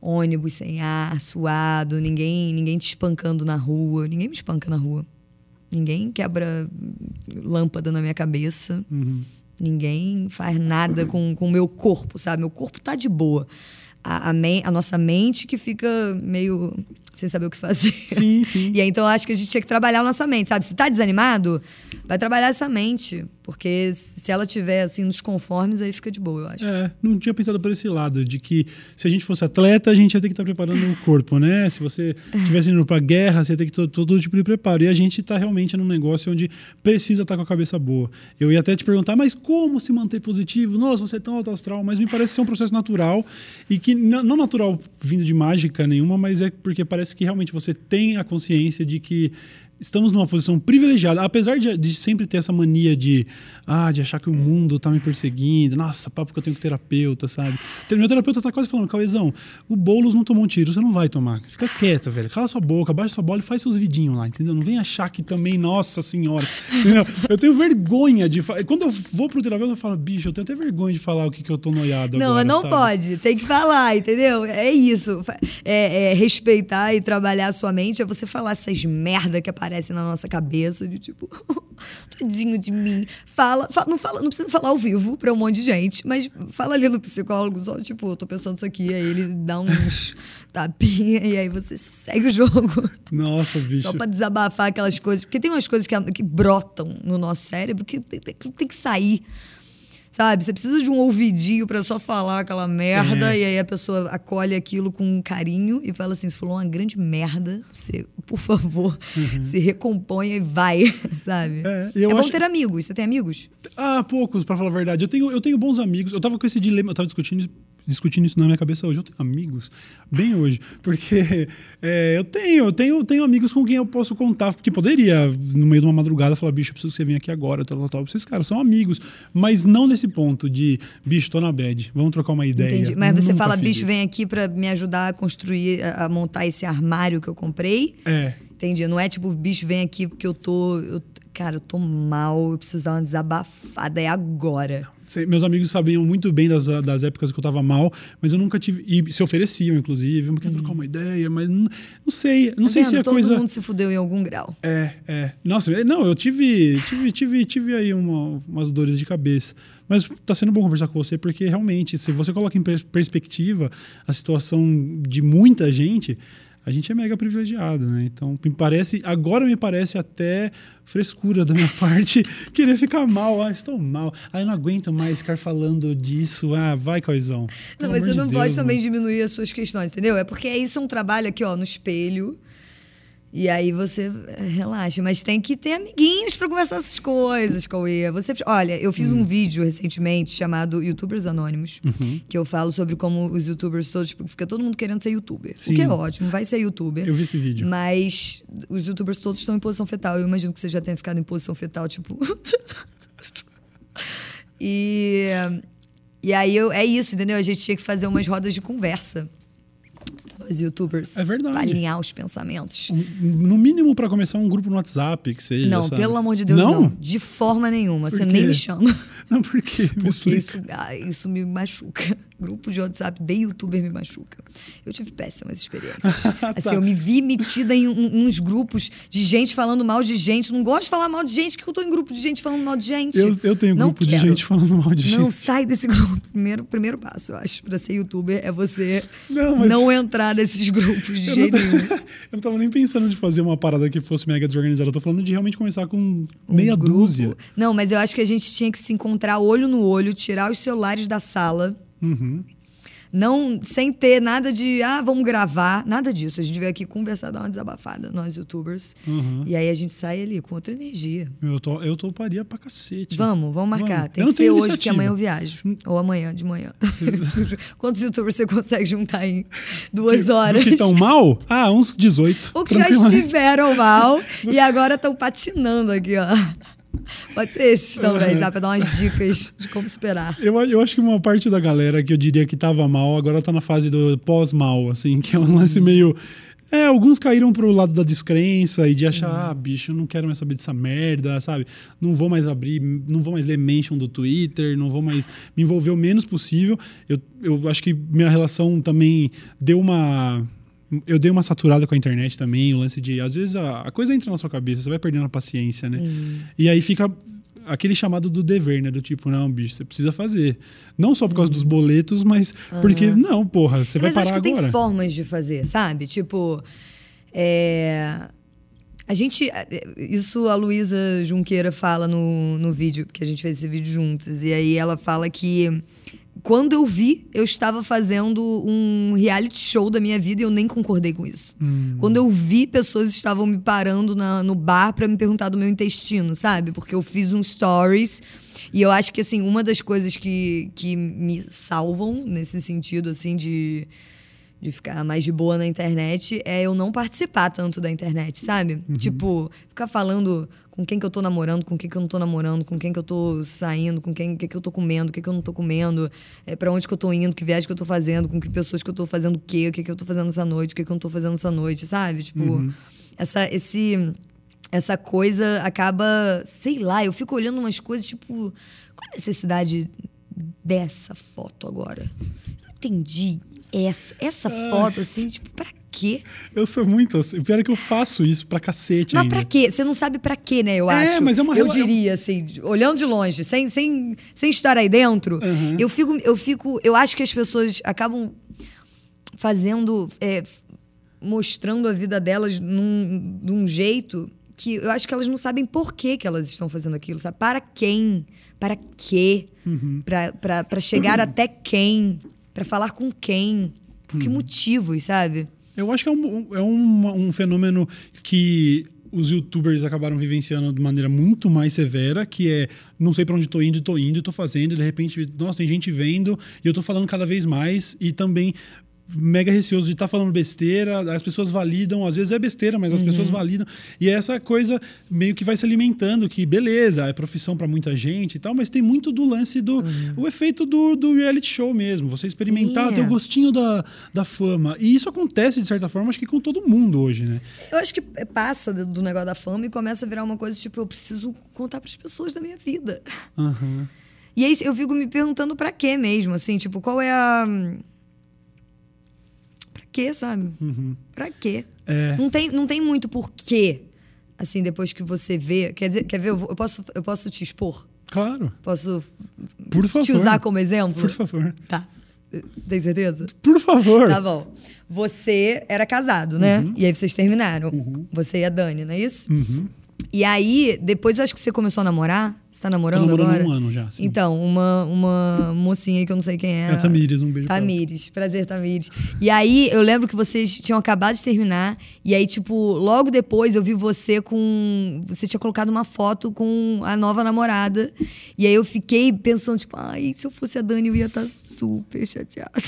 ônibus sem ar, suado, ninguém, ninguém te espancando na rua. Ninguém me espanca na rua. Ninguém quebra lâmpada na minha cabeça. Uhum. Ninguém faz nada com o meu corpo, sabe? Meu corpo tá de boa. A, a, men- a nossa mente que fica meio sem saber o que fazer. Sim, sim. [laughs] E aí, então, eu acho que a gente tinha que trabalhar a nossa mente, sabe? Se tá desanimado, vai trabalhar essa mente. Porque se ela tiver, assim, nos conformes, aí fica de boa, eu acho. É, não tinha pensado por esse lado, de que se a gente fosse atleta, a gente ia ter que estar preparando o corpo, né? Se você estivesse indo pra guerra, você ia ter que ter todo tipo de preparo. E a gente tá realmente num negócio onde precisa estar com a cabeça boa. Eu ia até te perguntar, mas como se manter positivo? Nossa, você é tão alto astral, mas me parece ser um processo natural e que não natural vindo de mágica nenhuma, mas é porque parece que realmente você tem a consciência de que estamos numa posição privilegiada, apesar de, de sempre ter essa mania de, ah, de achar que o mundo tá me perseguindo, nossa, papo que eu tenho com terapeuta, sabe? Meu terapeuta tá quase falando, Cauezão, o Boulos não tomou um tiro, você não vai tomar. Fica quieto, velho, cala sua boca, baixa sua bola e faz seus vidinhos lá, entendeu? Não vem achar que também, nossa senhora, entendeu? Eu tenho vergonha de falar, quando eu vou pro terapeuta eu falo, bicho, eu tenho até vergonha de falar o que, que eu tô noiado Não, agora, não sabe? pode. Tem que falar, entendeu? É isso. É, é respeitar e trabalhar a sua mente. É você falar essas merda que aparecem na nossa cabeça. De tipo, [laughs] tadinho de mim. Fala, fa- não fala, não precisa falar ao vivo pra um monte de gente. Mas fala ali no psicólogo só, tipo, eu tô pensando isso aqui. Aí ele dá uns [laughs] tapinha e aí você segue o jogo. Nossa, bicho. Só pra desabafar aquelas coisas. Porque tem umas coisas que, que brotam no nosso cérebro que tem, tem- tem que sair. Sabe? Você precisa de um ouvidinho para só falar aquela merda É. e aí a pessoa acolhe aquilo com carinho e fala assim: você falou uma grande merda, você, por favor, se recomponha e vai, [laughs] sabe? Uhum. É, É, bom acho- ter amigos. Você tem amigos? Ah, poucos, pra falar a verdade. Eu tenho, eu tenho bons amigos. Eu tava com esse dilema, eu tava discutindo, discutindo isso na minha cabeça hoje. Eu tenho amigos, bem hoje. Porque [laughs] é, eu tenho, eu tenho, tenho amigos com quem eu posso contar. Que poderia, no meio de uma madrugada, falar, bicho, eu preciso que você venha aqui agora, tal, tal, tal. Esses caras são amigos. Mas não nesse ponto de, bicho, tô na bad, vamos trocar uma ideia. Entendi. Mas você fala, bicho, isso. vem aqui para me ajudar a construir, a, montar esse armário que eu comprei. É. Entendi. Não é tipo, bicho, vem aqui porque eu tô. eu- cara, eu tô mal, eu preciso dar uma desabafada. É agora. Sei, Meus amigos sabiam muito bem das, das épocas que eu tava mal, mas eu nunca tive. E se ofereciam, inclusive, eu quero trocar uma ideia, mas não, não sei. Não Tá sei vendo? se a Todo coisa. mundo se fudeu em algum grau. É, é. Nossa, é, não, eu tive, tive, tive, tive aí uma- umas dores de cabeça. Mas tá sendo bom conversar com você, porque realmente, se você coloca em pers- perspectiva a situação de muita gente, a gente é mega privilegiado, né? Então, me parece, agora me parece até frescura da minha [laughs] parte querer ficar mal. Ah, estou mal. Ah, eu não aguento mais ficar falando disso. Ah, vai, coisão. Não, mas você de não Deus, pode também mano. diminuir as suas questões, entendeu? É porque isso é um trabalho aqui, ó, no espelho. E aí você eh, relaxa. Mas tem que ter amiguinhos pra conversar essas coisas, Cauê. Você, olha, eu fiz Hum. um vídeo recentemente chamado Youtubers Anônimos, Uhum. que eu falo sobre como os youtubers todos. porque Fica todo mundo querendo ser youtuber. Sim. O que é ótimo, vai ser youtuber. Eu vi esse vídeo. Mas os youtubers todos estão em posição fetal. Eu imagino que você já tenha ficado em posição fetal, tipo. [laughs] e, e aí eu, é isso, entendeu? A gente tinha que fazer umas rodas de conversa. Os youtubers. É verdade. Pra alinhar os pensamentos. Um- no mínimo pra começar um grupo no WhatsApp, que seja. Não, sabe? pelo amor de Deus, não. De forma nenhuma. Por Você quê? nem me chama. [laughs] Não, por quê? Me Porque isso, ah, isso me machuca. [laughs] Grupo de WhatsApp de youtuber me machuca. Eu tive péssimas experiências. [laughs] Assim, Tá. eu me vi metida em um- uns grupos de gente falando mal de gente. Não gosto de falar mal de gente, que eu tô em grupo de gente falando mal de gente. Eu, eu tenho Não grupo de quero. gente falando mal de Não gente. sai desse grupo. Primeiro, primeiro passo, eu acho, pra ser youtuber é você Não, não, mas- entrar nesses grupos de Eu jeito não, nenhum. [laughs] eu não tava nem pensando de fazer uma parada que fosse mega desorganizada. Eu tô falando de realmente começar com Um meia grupo. dúzia. Não, mas eu acho que a gente tinha que se encontrar olho no olho, tirar os celulares da sala. Uhum. Não, sem ter nada de, ah, vamos gravar, nada disso. A gente veio aqui conversar, dar uma desabafada, nós youtubers. Uhum. E aí a gente sai ali com outra energia. Eu, tô, eu toparia pra cacete. Vamos, vamos marcar. Vamos. Tem Eu que ser tenho hoje, porque iniciativa. amanhã eu viajo. Ou amanhã, de manhã. [laughs] Quantos youtubers você consegue juntar em duas horas? Dos que estão mal? Ah, uns 18. Ou que já estiveram mal [laughs] e agora estão patinando aqui, ó. Pode ser esses também, sabe? Pra dar umas dicas de como superar. [laughs] Eu, eu acho que uma parte da galera que eu diria que tava mal, agora tá na fase do pós-mal, assim, que é um lance meio. É, alguns caíram pro lado da descrença e de achar, Uhum. ah, bicho, eu não quero mais saber dessa merda, sabe? Não vou mais abrir, não vou mais ler mention do Twitter, não vou mais me envolver o menos possível. Eu, eu acho que minha relação também deu uma. Eu dei uma saturada com a internet também, o lance de. Às vezes a, a coisa entra na sua cabeça, você vai perdendo a paciência, né? Uhum. E aí fica aquele chamado do dever, né? Do tipo, não, bicho, você precisa fazer. Não só por causa dos boletos, mas porque, não, porra, você vai Uhum. Mas parar acho que agora. tem formas de fazer, sabe? Tipo, é... A gente... Isso a Luísa Junqueira fala no, no vídeo, porque a gente fez esse vídeo juntos. E aí ela fala que... Quando eu vi, eu estava fazendo um reality show da minha vida e eu nem concordei com isso. Hum. Quando eu vi, pessoas estavam me parando na- no bar para me perguntar do meu intestino, sabe? Porque eu fiz um stories e eu acho que, assim, uma das coisas que, que me salvam nesse sentido, assim, de, de ficar mais de boa na internet é eu não participar tanto da internet, sabe? Tipo, ficar falando com quem que eu tô namorando, com quem que eu não tô namorando, com quem que eu tô saindo, com quem que, que eu tô comendo, o que que eu não tô comendo, é, para onde que eu tô indo, que viagem que eu tô fazendo, com que pessoas que eu tô fazendo o quê, o que que eu tô fazendo essa noite, o que que eu não tô fazendo essa noite, sabe? Tipo, essa, esse essa coisa acaba, sei lá, eu fico olhando umas coisas tipo, qual a necessidade dessa foto agora? Eu não entendi essa, essa foto assim, tipo, pra quê? Eu sou muito assim. Pior é que eu faço isso pra cacete Mas ainda. pra quê? Você não sabe pra quê, né? Eu É, acho. mas é uma Eu rela- diria, assim, olhando de longe, sem, sem, sem estar aí dentro, Uhum. eu fico. Eu fico. Eu acho que as pessoas acabam fazendo. é, mostrando a vida delas num, de um jeito que eu acho que elas não sabem por que, que elas estão fazendo aquilo, sabe? Para quem? Para quê? Uhum. Para chegar [clears throat] até quem? Para falar com quem? Por Uhum. que motivos, sabe? Eu acho que é um, é um, um fenômeno que os youtubers acabaram vivenciando de maneira muito mais severa, que é não sei para onde tô indo, tô indo, tô fazendo, e de repente, nossa, tem gente vendo, e eu tô falando cada vez mais, e também mega receoso de estar falando besteira, as pessoas validam, às vezes é besteira, mas as pessoas validam. E é essa coisa meio que vai se alimentando, que beleza, é profissão para muita gente e tal, mas tem muito do lance do o efeito do, do reality show mesmo, você experimentar, É. ter o gostinho da, da fama. E isso acontece, de certa forma, acho que com todo mundo hoje, né? Eu acho que passa do negócio da fama e começa a virar uma coisa tipo, eu preciso contar para as pessoas da minha vida. Aham. E aí eu fico me perguntando pra quê mesmo, assim, tipo, qual é a. Quê, sabe? Uhum. Pra quê? É. Não tem, não tem muito porquê, assim, depois que você vê. Quer dizer, quer ver? Eu, vou- eu posso, eu posso te expor? Claro. Posso Por favor. te usar como exemplo? Por favor. Tá. Tem certeza? Por favor. Tá bom. Você era casado, né? E aí vocês terminaram. Você e a Dani, não é isso? Uhum. E aí, depois eu acho que você começou a namorar. Você tá namorando, namorando agora? um ano já, sim. Então, uma, uma mocinha que eu não sei quem é. É a Tamires, um beijo. Tamires, prazer, Tamires. E aí, eu lembro que vocês tinham acabado de terminar. E aí, tipo, logo depois eu vi você com. Você tinha colocado uma foto com a nova namorada. E aí eu fiquei pensando, tipo, ai, se eu fosse a Dani, eu ia estar super chateada.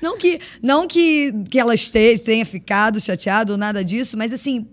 Não que, não que, que ela esteja, tenha ficado chateada ou nada disso, mas assim,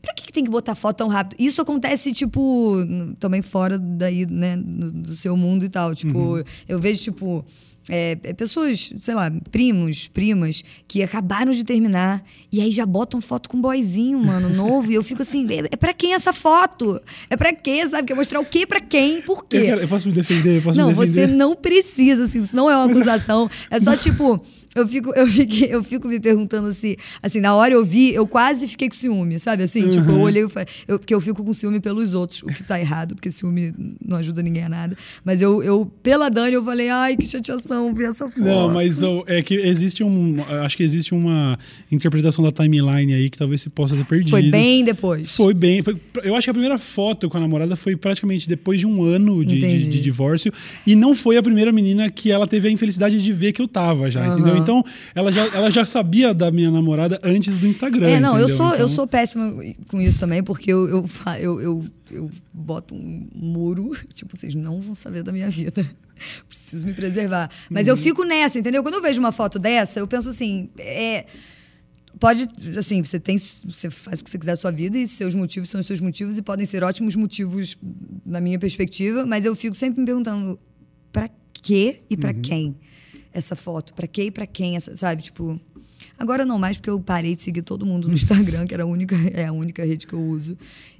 pra que, que tem que botar foto tão rápido? Isso acontece, tipo, também fora daí, né, do, do seu mundo e tal. Tipo, eu vejo, tipo, é, é, pessoas, sei lá, primos, primas, que acabaram de terminar e aí já botam foto com um boyzinho, mano, novo. e eu fico assim, é, é pra quem essa foto? É pra quê, sabe? Quer mostrar o quê pra quem? Por quê? Eu, quero- eu posso me defender? Eu posso não, me você defender? não precisa, assim, isso não é uma acusação. É só tipo, eu fico, eu fiquei, eu fico me perguntando se, assim, na hora eu vi, eu quase fiquei com ciúme, sabe? Assim, tipo, eu olhei, e falei- eu, porque eu fico com ciúme pelos outros, o que tá errado, porque ciúme não ajuda ninguém a nada. Mas eu, eu pela Dani, eu falei, ai, que chateação ver essa foto. Não, mas é que existe um. Acho que existe uma interpretação da timeline aí que talvez se possa ter perdido. Foi bem depois. Foi bem. Foi, eu acho que a primeira foto com a namorada foi praticamente depois de um ano de, de, de divórcio. E não foi a primeira menina que ela teve a infelicidade de ver que eu tava já, entendeu? Aham. Então, ela já, ela já sabia da minha namorada antes do Instagram. É, não, eu entendeu? sou, eu Então- sou péssima com isso também, porque eu, eu, eu, eu, eu boto um muro, [laughs] tipo, vocês não vão saber da minha vida. [laughs] Preciso me preservar. Mas Uhum. eu fico nessa, entendeu? Quando eu vejo uma foto dessa, eu penso assim, é. Pode, assim, você tem. Você faz o que você quiser da sua vida e seus motivos são os seus motivos e podem ser ótimos motivos na minha perspectiva, mas eu fico sempre me perguntando pra quê e Uhum. pra quem essa foto? Pra quê e pra quem essa, sabe? Tipo, agora não mais porque eu parei de seguir todo mundo no [laughs] Instagram, que era a única é a única rede que eu uso.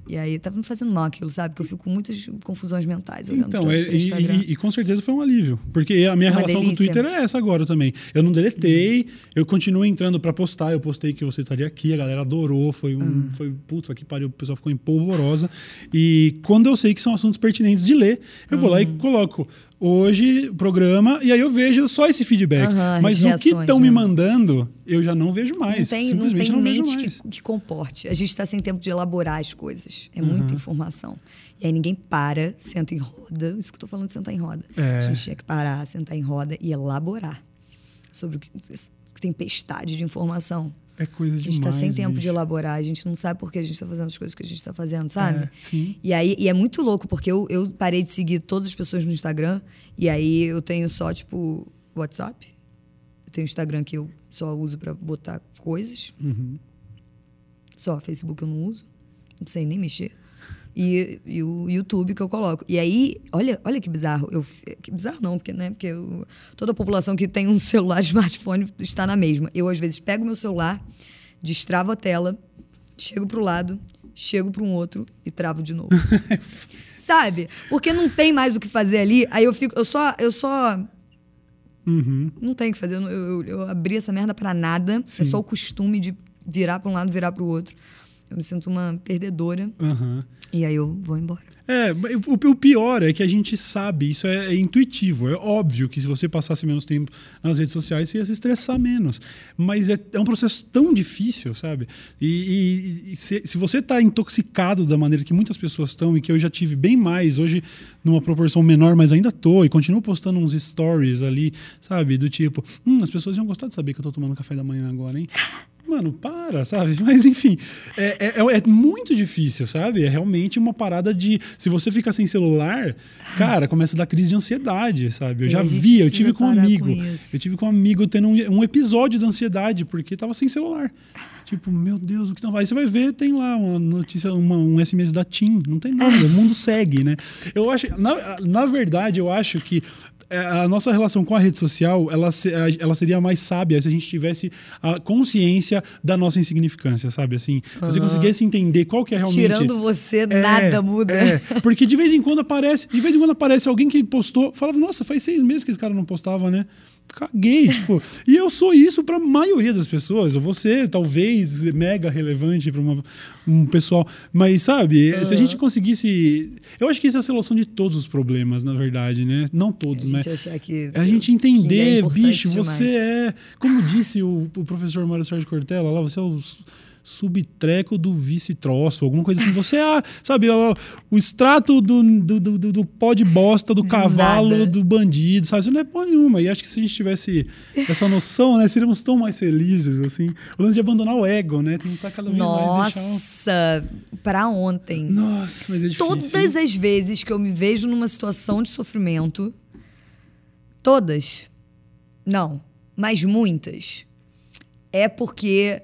E aí tava me fazendo mal aquilo, sabe? Que eu fico com muitas confusões mentais olhando Então, é- e, Instagram. e- e com certeza foi um alívio. Porque a minha Uma relação com o delícia. Twitter é essa agora também. Eu não deletei, eu continuo entrando pra postar. Eu postei que você estaria aqui, a galera adorou. Foi um. Uhum. Foi, putz, aqui pariu, o pessoal ficou empolvorosa. E quando eu sei que são assuntos pertinentes de ler, eu vou lá e Uhum. coloco. Hoje, programa, e aí eu vejo só esse feedback. As Mas o que estão me né? mandando, eu já não vejo mais. não tem, não Simplesmente tem não, vejo mente mais. que, que comporte. A gente está sem tempo de elaborar as coisas. É muita Uhum. informação. E aí ninguém para, senta em roda. Isso que eu tô falando de sentar em roda. É. A gente tinha que parar, sentar em roda e elaborar sobre o que, que tempestade de informação. É coisa A demais. gente está sem tempo de bicho. elaborar, a gente não sabe por que a gente está fazendo as coisas que a gente está fazendo, sabe? É, sim. E aí e é muito louco, porque eu, eu parei de seguir todas as pessoas no Instagram, e aí eu tenho só, tipo, WhatsApp. Eu tenho Instagram que eu só uso para botar coisas. Uhum. Só Facebook eu não uso. Não sei nem mexer. E, e o YouTube que eu coloco. E aí, olha, olha que bizarro. Eu, que bizarro não, porque, né, porque eu- toda a população que tem um [laughs] celular, smartphone, está na mesma. Eu, às vezes, pego meu celular, destravo a tela, chego pro lado, chego para um outro e travo de novo. [laughs] Sabe? Porque não tem mais o que fazer ali. Aí eu fico. Eu só. Eu só Uhum. não tem o que fazer. Eu, eu, eu abri essa merda pra nada. Sim. É só o costume de virar pra um lado, virar pro outro. Eu me sinto uma perdedora. Aham. E aí eu vou embora. É, o, o pior é que a gente sabe, isso é, é intuitivo. É óbvio que se você passasse menos tempo nas redes sociais, você ia se estressar menos. Mas é, é um processo tão difícil, sabe? E, e- e se, se você está intoxicado da maneira que muitas pessoas estão, e que eu já tive bem mais, hoje numa proporção menor, mas ainda tô, e continuo postando uns stories ali, sabe? Do tipo, hum, as pessoas iam gostar de saber que eu tô tomando café da manhã agora, hein? Mano, para, sabe? [laughs] Mas enfim, é, é, é- é muito difícil, sabe? É realmente uma parada de. Se você fica sem celular, cara, começa a dar crise de ansiedade, sabe? Eu É, já vi, eu tive com um amigo. com eu tive com um amigo tendo um, um episódio de ansiedade, porque tava sem celular. Tipo, meu Deus, o que não vai? Aí você vai ver, tem lá uma notícia, uma- um SMS da TIM. Não tem nada, o mundo segue, né? Eu acho. Na, na verdade, eu acho que a nossa relação com a rede social ela, ela seria mais sábia se a gente tivesse a consciência da nossa insignificância, sabe? Assim, se você conseguisse entender qual que é realmente. Tirando você, É, nada muda. é, porque de vez em quando aparece, de vez em quando aparece alguém que postou, falava, nossa, faz seis meses que esse cara não postava, né? Caguei, tipo. E eu sou isso pra maioria das pessoas. Eu vou ser, talvez, mega relevante pra uma- um pessoal. Mas, sabe, se a gente conseguisse. Eu acho que isso é a solução de todos os problemas, na verdade, né? Não todos, A né? gente achar que. É a gente é entender, importante bicho, demais. você é. Como disse o, o professor Mário Sérgio Cortella lá, você é o s- subtreco do vice-troço, alguma coisa assim. Você é, sabe, o, o extrato do, do, do, do- pó de bosta do De cavalo nada. do bandido, sabe? Você não é porra nenhuma. E acho que se a gente tivesse essa noção, né, seríamos tão mais felizes, assim. O lance de abandonar o ego, né? Tentar cada vez mais deixar. o- Nossa, pra ontem. Nossa, mas é difícil. Todas as vezes que eu me vejo numa situação de sofrimento, todas, não, mas muitas, é porque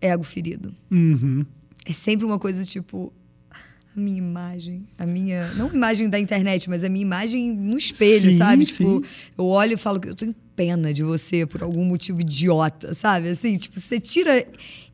ego ferido. Uhum. É sempre uma coisa tipo a minha imagem, a minha, não imagem da internet, mas a minha imagem no espelho, Sim, sabe? sim. Tipo, eu olho e falo que eu tenho pena de você por algum motivo idiota, sabe? Assim, tipo, você tira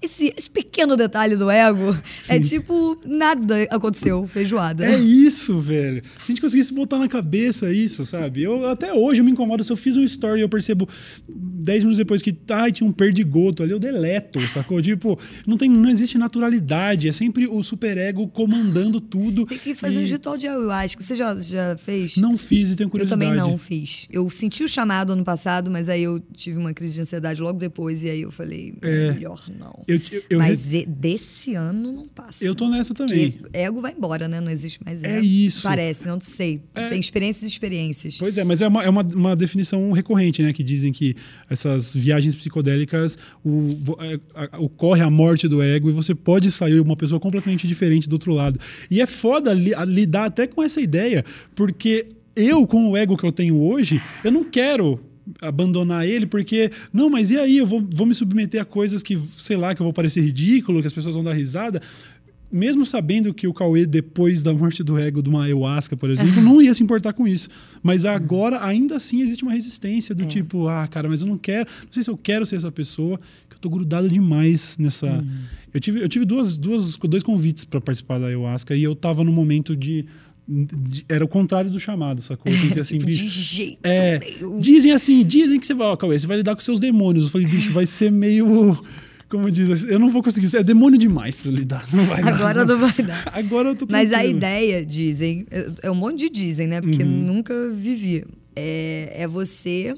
esse, esse pequeno detalhe do ego, é tipo nada aconteceu, feijoada. É isso, velho. Se a gente conseguisse botar na cabeça isso, sabe? Eu até hoje eu me incomodo. Se eu fiz um story e eu percebo 10 minutos depois que ai, tinha um perdigoto ali, eu deleto, sacou? Tipo, não, tem, não existe naturalidade. É sempre o superego comandando tudo. Tem que fazer e um ritual de ayahuasca. Você já, já fez? Não fiz e tenho Eu curiosidade. também não fiz. Eu senti o chamado ano passado, mas aí eu tive uma crise de ansiedade logo depois, e aí eu falei, É. melhor não. Eu, eu, eu, mas e- desse ano não passa. eu tô nessa também. Porque ego vai embora, né? Não existe mais ego. É isso. Parece, não sei. É. Tem experiências e experiências. Pois é, mas é, uma, é uma, uma definição recorrente, né? Que dizem que essas viagens psicodélicas o, é, a- ocorre a morte do ego e você pode sair uma pessoa completamente diferente do outro lado. E é foda li- a- lidar até com essa ideia, porque eu, com o ego que eu tenho hoje, eu não quero abandonar ele porque não mas e aí eu vou, vou me submeter a coisas que sei lá que eu vou parecer ridículo que as pessoas vão dar risada mesmo sabendo que o Cauê, depois da morte do ego de uma ayahuasca, por exemplo, [laughs] não ia se importar com isso. Mas agora, ainda assim, existe uma resistência do tipo, ah, cara, mas eu não quero, não sei se eu quero ser essa pessoa, que eu tô grudado demais nessa. Eu tive, eu tive duas, duas, dois convites para participar da ayahuasca e eu tava no momento de. Era o contrário do chamado, sacou? Eu pensei [laughs] assim, Tipo, bicho. de jeito É, nenhum. dizem assim, dizem que você vai, ó, Cauê, você vai lidar com seus demônios. Eu falei, bicho, vai ser meio. Como diz, eu não vou conseguir, é demônio demais pra lidar. Não vai dar. Agora não vai dar. [laughs] Agora eu tô Mas a tranquilo. ideia, dizem, é- é um monte de dizem, né? Porque Uhum. nunca vivi. É, é você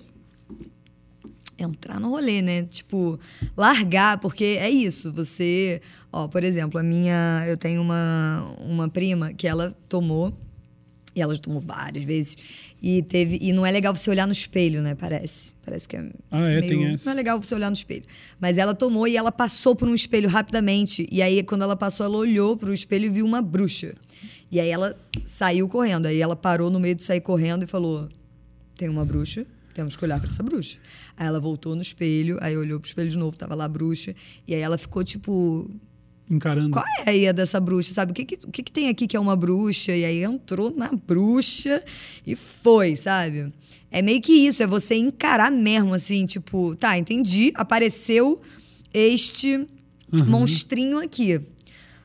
entrar no rolê, né? Tipo, largar, porque é isso. Você, ó, por exemplo, a minha, eu tenho uma, uma prima que ela tomou e ela já tomou várias vezes e teve e não é legal você olhar no espelho, né? Parece, parece que é. Ah, é? meio- Tem essa. Não é legal você olhar no espelho. Mas ela tomou e ela passou por um espelho rapidamente. E aí, quando ela passou, ela olhou pro espelho e viu uma bruxa. E aí ela saiu correndo. Aí ela parou no meio de sair correndo e falou: Tem uma bruxa, temos que olhar para essa bruxa. Aí ela voltou no espelho, aí olhou pro espelho de novo, tava lá a bruxa. E aí ela ficou tipo: Encarando. qual é a dessa bruxa, sabe? O que, que, o que, que tem aqui que é uma bruxa? E aí entrou na bruxa e foi, sabe? É meio que isso, é você encarar mesmo, assim, tipo, tá, entendi, apareceu este monstrinho aqui.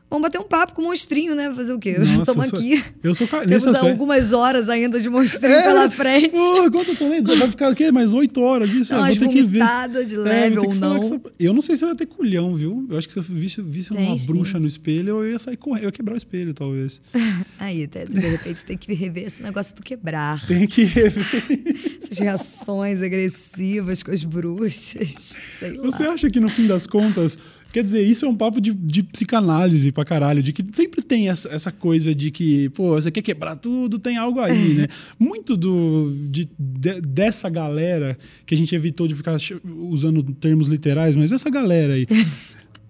Vamos bater um papo com o monstrinho, né? Fazer o quê? Estamos [laughs] eu aqui. Eu sou ca- Temos aspecto- algumas horas ainda de monstrinho É, pela frente. Porra, quanto também? Vai ficar o quê? Mais oito horas? Isso, Dá eu umas vou ter que ver. de É, leve ter ou não. essa- Eu não sei se eu ia ter culhão, viu? Eu acho que se eu visse, visse Tem, uma sim. bruxa no espelho, eu ia sair correndo. Eu ia quebrar o espelho, talvez. [laughs] Aí, de repente, tem que rever esse negócio do quebrar. Tem que rever. [laughs] Essas reações agressivas com as bruxas. Sei lá. Você acha que no fim das contas. Quer dizer, isso é um papo de, de psicanálise pra caralho, de que sempre tem essa, essa coisa de que, pô, você quer quebrar tudo, tem algo aí, né? [laughs] Muito do, de, de- dessa galera, que a gente evitou de ficar usando termos literais, mas essa galera aí. [laughs]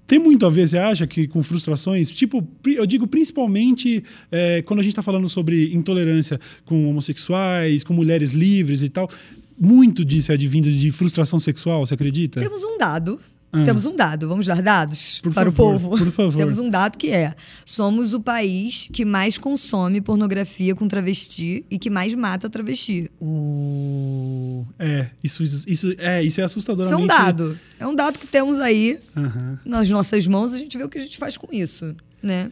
Tem muito a ver, você acha, que com frustrações? Tipo, eu digo principalmente é, quando a gente está falando sobre intolerância com homossexuais, com mulheres livres e tal. Muito disso é advindo de frustração sexual, você acredita? Temos um dado. Ah. Temos um dado. Vamos dar dados Por para favor, o povo? por favor. Temos um dado que é: somos o país que mais consome pornografia com travesti e que mais mata travesti. O... É, isso, isso, é, isso é Isso é um dado. É um dado que temos aí nas nossas mãos, a gente vê o que a gente faz com isso, né?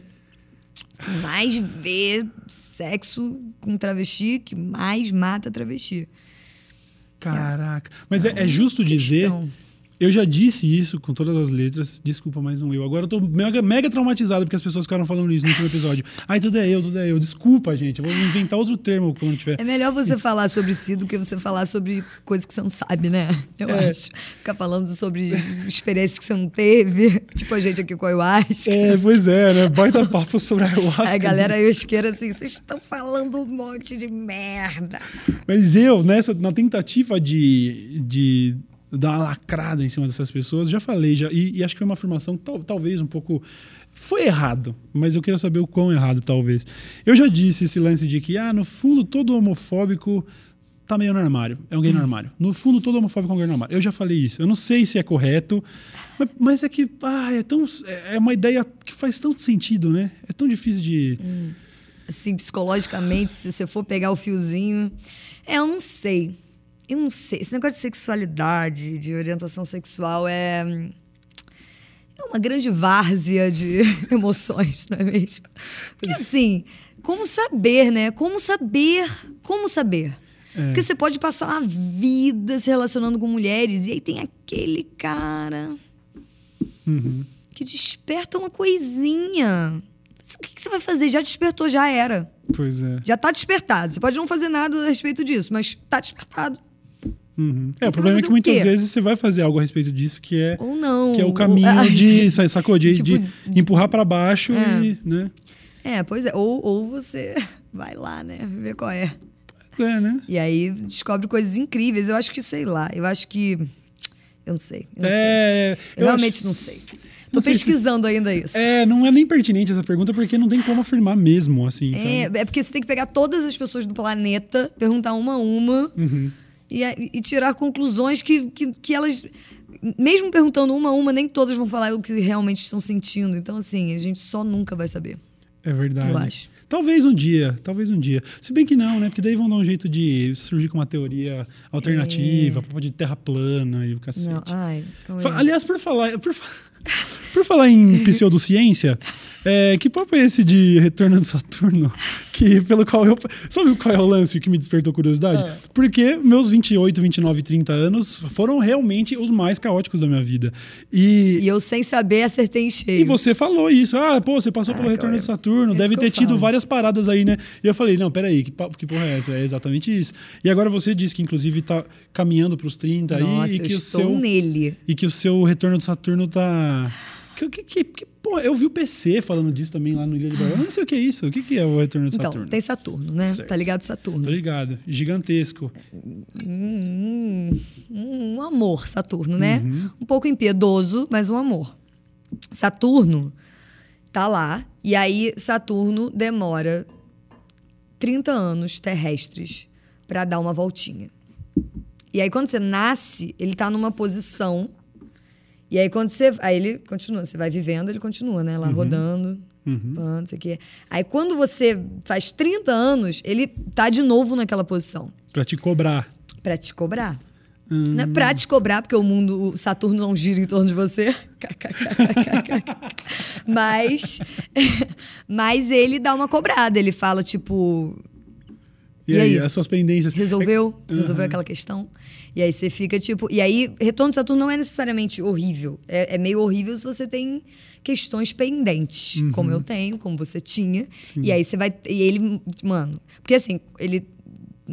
Que mais vê sexo com travesti, que mais mata travesti. Caraca. Mas é, é justo dizer... Eu já disse isso com todas as letras. Desculpa, mais um eu. Agora eu tô mega, mega traumatizado porque as pessoas ficaram falando isso no último episódio. [laughs] Ai, tudo é eu, tudo é eu. Desculpa, gente. Eu vou inventar outro termo quando tiver. É melhor você falar sobre si do que você falar sobre coisas que você não sabe, né? Eu É. acho. Ficar falando sobre experiências que você não teve. Tipo a gente aqui com a ayahuasca. É, pois é, né? Baita papo sobre a [laughs] ayahuasca. A galera ayahuasqueira assim, vocês estão falando um monte de merda. Mas eu, nessa, na tentativa de, de dar uma lacrada em cima dessas pessoas, já falei, já, e, e acho que foi uma afirmação tal- talvez um pouco. Foi errado, mas eu queria saber o quão errado, talvez. Eu já disse esse lance de que, ah, no fundo, todo homofóbico tá meio no armário. É gay no armário. No fundo, todo homofóbico é gay no armário. Eu já falei isso. Eu não sei se é correto, mas, mas é que, ah, é tão. É é uma ideia que faz tanto sentido, né? É tão difícil de. Assim, psicologicamente, se você for pegar o fiozinho. É, eu não sei. Eu não sei. Esse negócio de sexualidade, de orientação sexual é. É uma grande várzea de [laughs] emoções, não é mesmo? Porque assim, como saber, né? Como saber? Como saber? É. Porque você pode passar uma vida se relacionando com mulheres e aí tem aquele cara Uhum. que desperta uma coisinha. O que que você vai fazer? Já despertou, já era. Pois é. Já tá despertado. Você pode não fazer nada a respeito disso, mas tá despertado. Uhum. É, o problema é que muitas vezes você vai fazer algo a respeito disso que é, Ou não. que é o caminho de, sa- sacou? [laughs] De, Tipo, de empurrar pra baixo É. e, né? É, pois é. Ou, ou você [laughs] vai lá, né? Ver qual é. É, né? E aí descobre coisas incríveis. Eu acho que, sei lá, eu acho que. Eu não sei. Eu, não sei. É, eu eu realmente não sei. Tô Não sei se- pesquisando ainda isso. acho- é, não é nem pertinente essa pergunta porque não tem como afirmar mesmo, assim, É, sabe? é porque você tem que pegar todas as pessoas do planeta, perguntar uma a uma Uhum. E, e tirar conclusões que, que, que elas. Mesmo perguntando uma a uma, nem todas vão falar o que realmente estão sentindo. Então, assim, a gente só nunca vai saber. É verdade. Eu acho. Talvez um dia, talvez um dia. Se bem que não, né? Porque daí vão dar um jeito de surgir com uma teoria alternativa, papo de terra plana e o cacete. É. Não, ai. Aliás, por falar, por, por falar em pseudociência, é, que papo é esse de retorno de Saturno? Que pelo qual eu. Sabe qual é o lance que me despertou curiosidade? Ah. Porque meus 28, 29 e 30 anos foram realmente os mais caóticos da minha vida. E, E eu, sem saber, acertei em cheio. e você falou isso. Ah, pô, você passou Ah, pelo retorno Cauê. de Saturno, É deve ter eu tido falo. várias paradas aí, né? E eu falei, não, peraí, que, papo- que porra é essa? É exatamente isso. E agora você disse que, inclusive, tá caminhando pros 30 aí Nossa, e eu que o estou seu nele. e que o seu retorno de Saturno tá. Que, que, que, que- pô, eu vi o PC falando disso também lá no Ilha de Barão. Eu não sei o que é isso. O que, que é o retorno de Então, Saturno? tem Saturno, né? Certo. Tá ligado Saturno. Tô ligado. Gigantesco. Hum, hum, um amor, Saturno, né? Uhum. Um pouco impiedoso, mas um amor. Saturno tá lá, e aí Saturno demora 30 anos terrestres para dar uma voltinha. E aí, quando você nasce, ele tá numa posição. E aí, quando você. Aí ele continua, você vai vivendo, ele continua, né? Lá rodando, Uhum. pã, não sei o quê. Aí, quando você faz 30 anos, ele tá de novo naquela posição Pra te cobrar. para te cobrar. Não é pra te cobrar, porque o mundo, o Saturno não gira em torno de você. [laughs] mas, [laughs] mas ele dá uma cobrada. Ele fala, tipo. E, E aí, aí? as suas pendências. Resolveu? É- Resolveu Aham. aquela questão? E aí você fica, tipo. E aí, retorno de Saturno não é necessariamente horrível. É, é meio horrível se você tem questões pendentes, Uhum. como eu tenho, como você tinha. E aí você vai. E ele. Mano. Porque assim, ele.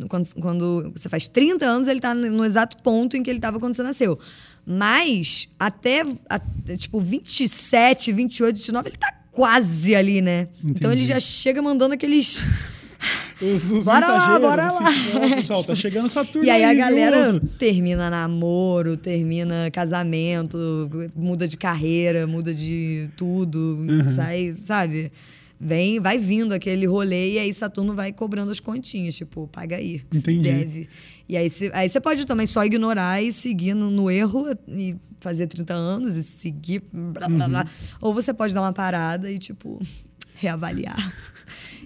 Quando, quando você faz 30 anos, ele tá no, exato ponto em que ele tava quando você nasceu. Mas até, até, tipo, 27, 28, 29, ele tá quase ali, né? Então ele Entendi. já chega mandando aqueles. Os, os Bora lá, bora assim, lá. ó, pessoal, tá chegando Saturno E aí a viu, galera outro? termina namoro, termina casamento, muda de carreira, muda de tudo, Uhum. sai, sabe? Vem, vai vindo aquele rolê e aí Saturno vai cobrando as continhas, tipo, paga aí, Entendi. deve. E aí você aí você pode também só ignorar e seguir no, no erro e fazer 30 anos e seguir blá, blá, Uhum. blá. Ou você pode dar uma parada e, tipo, reavaliar.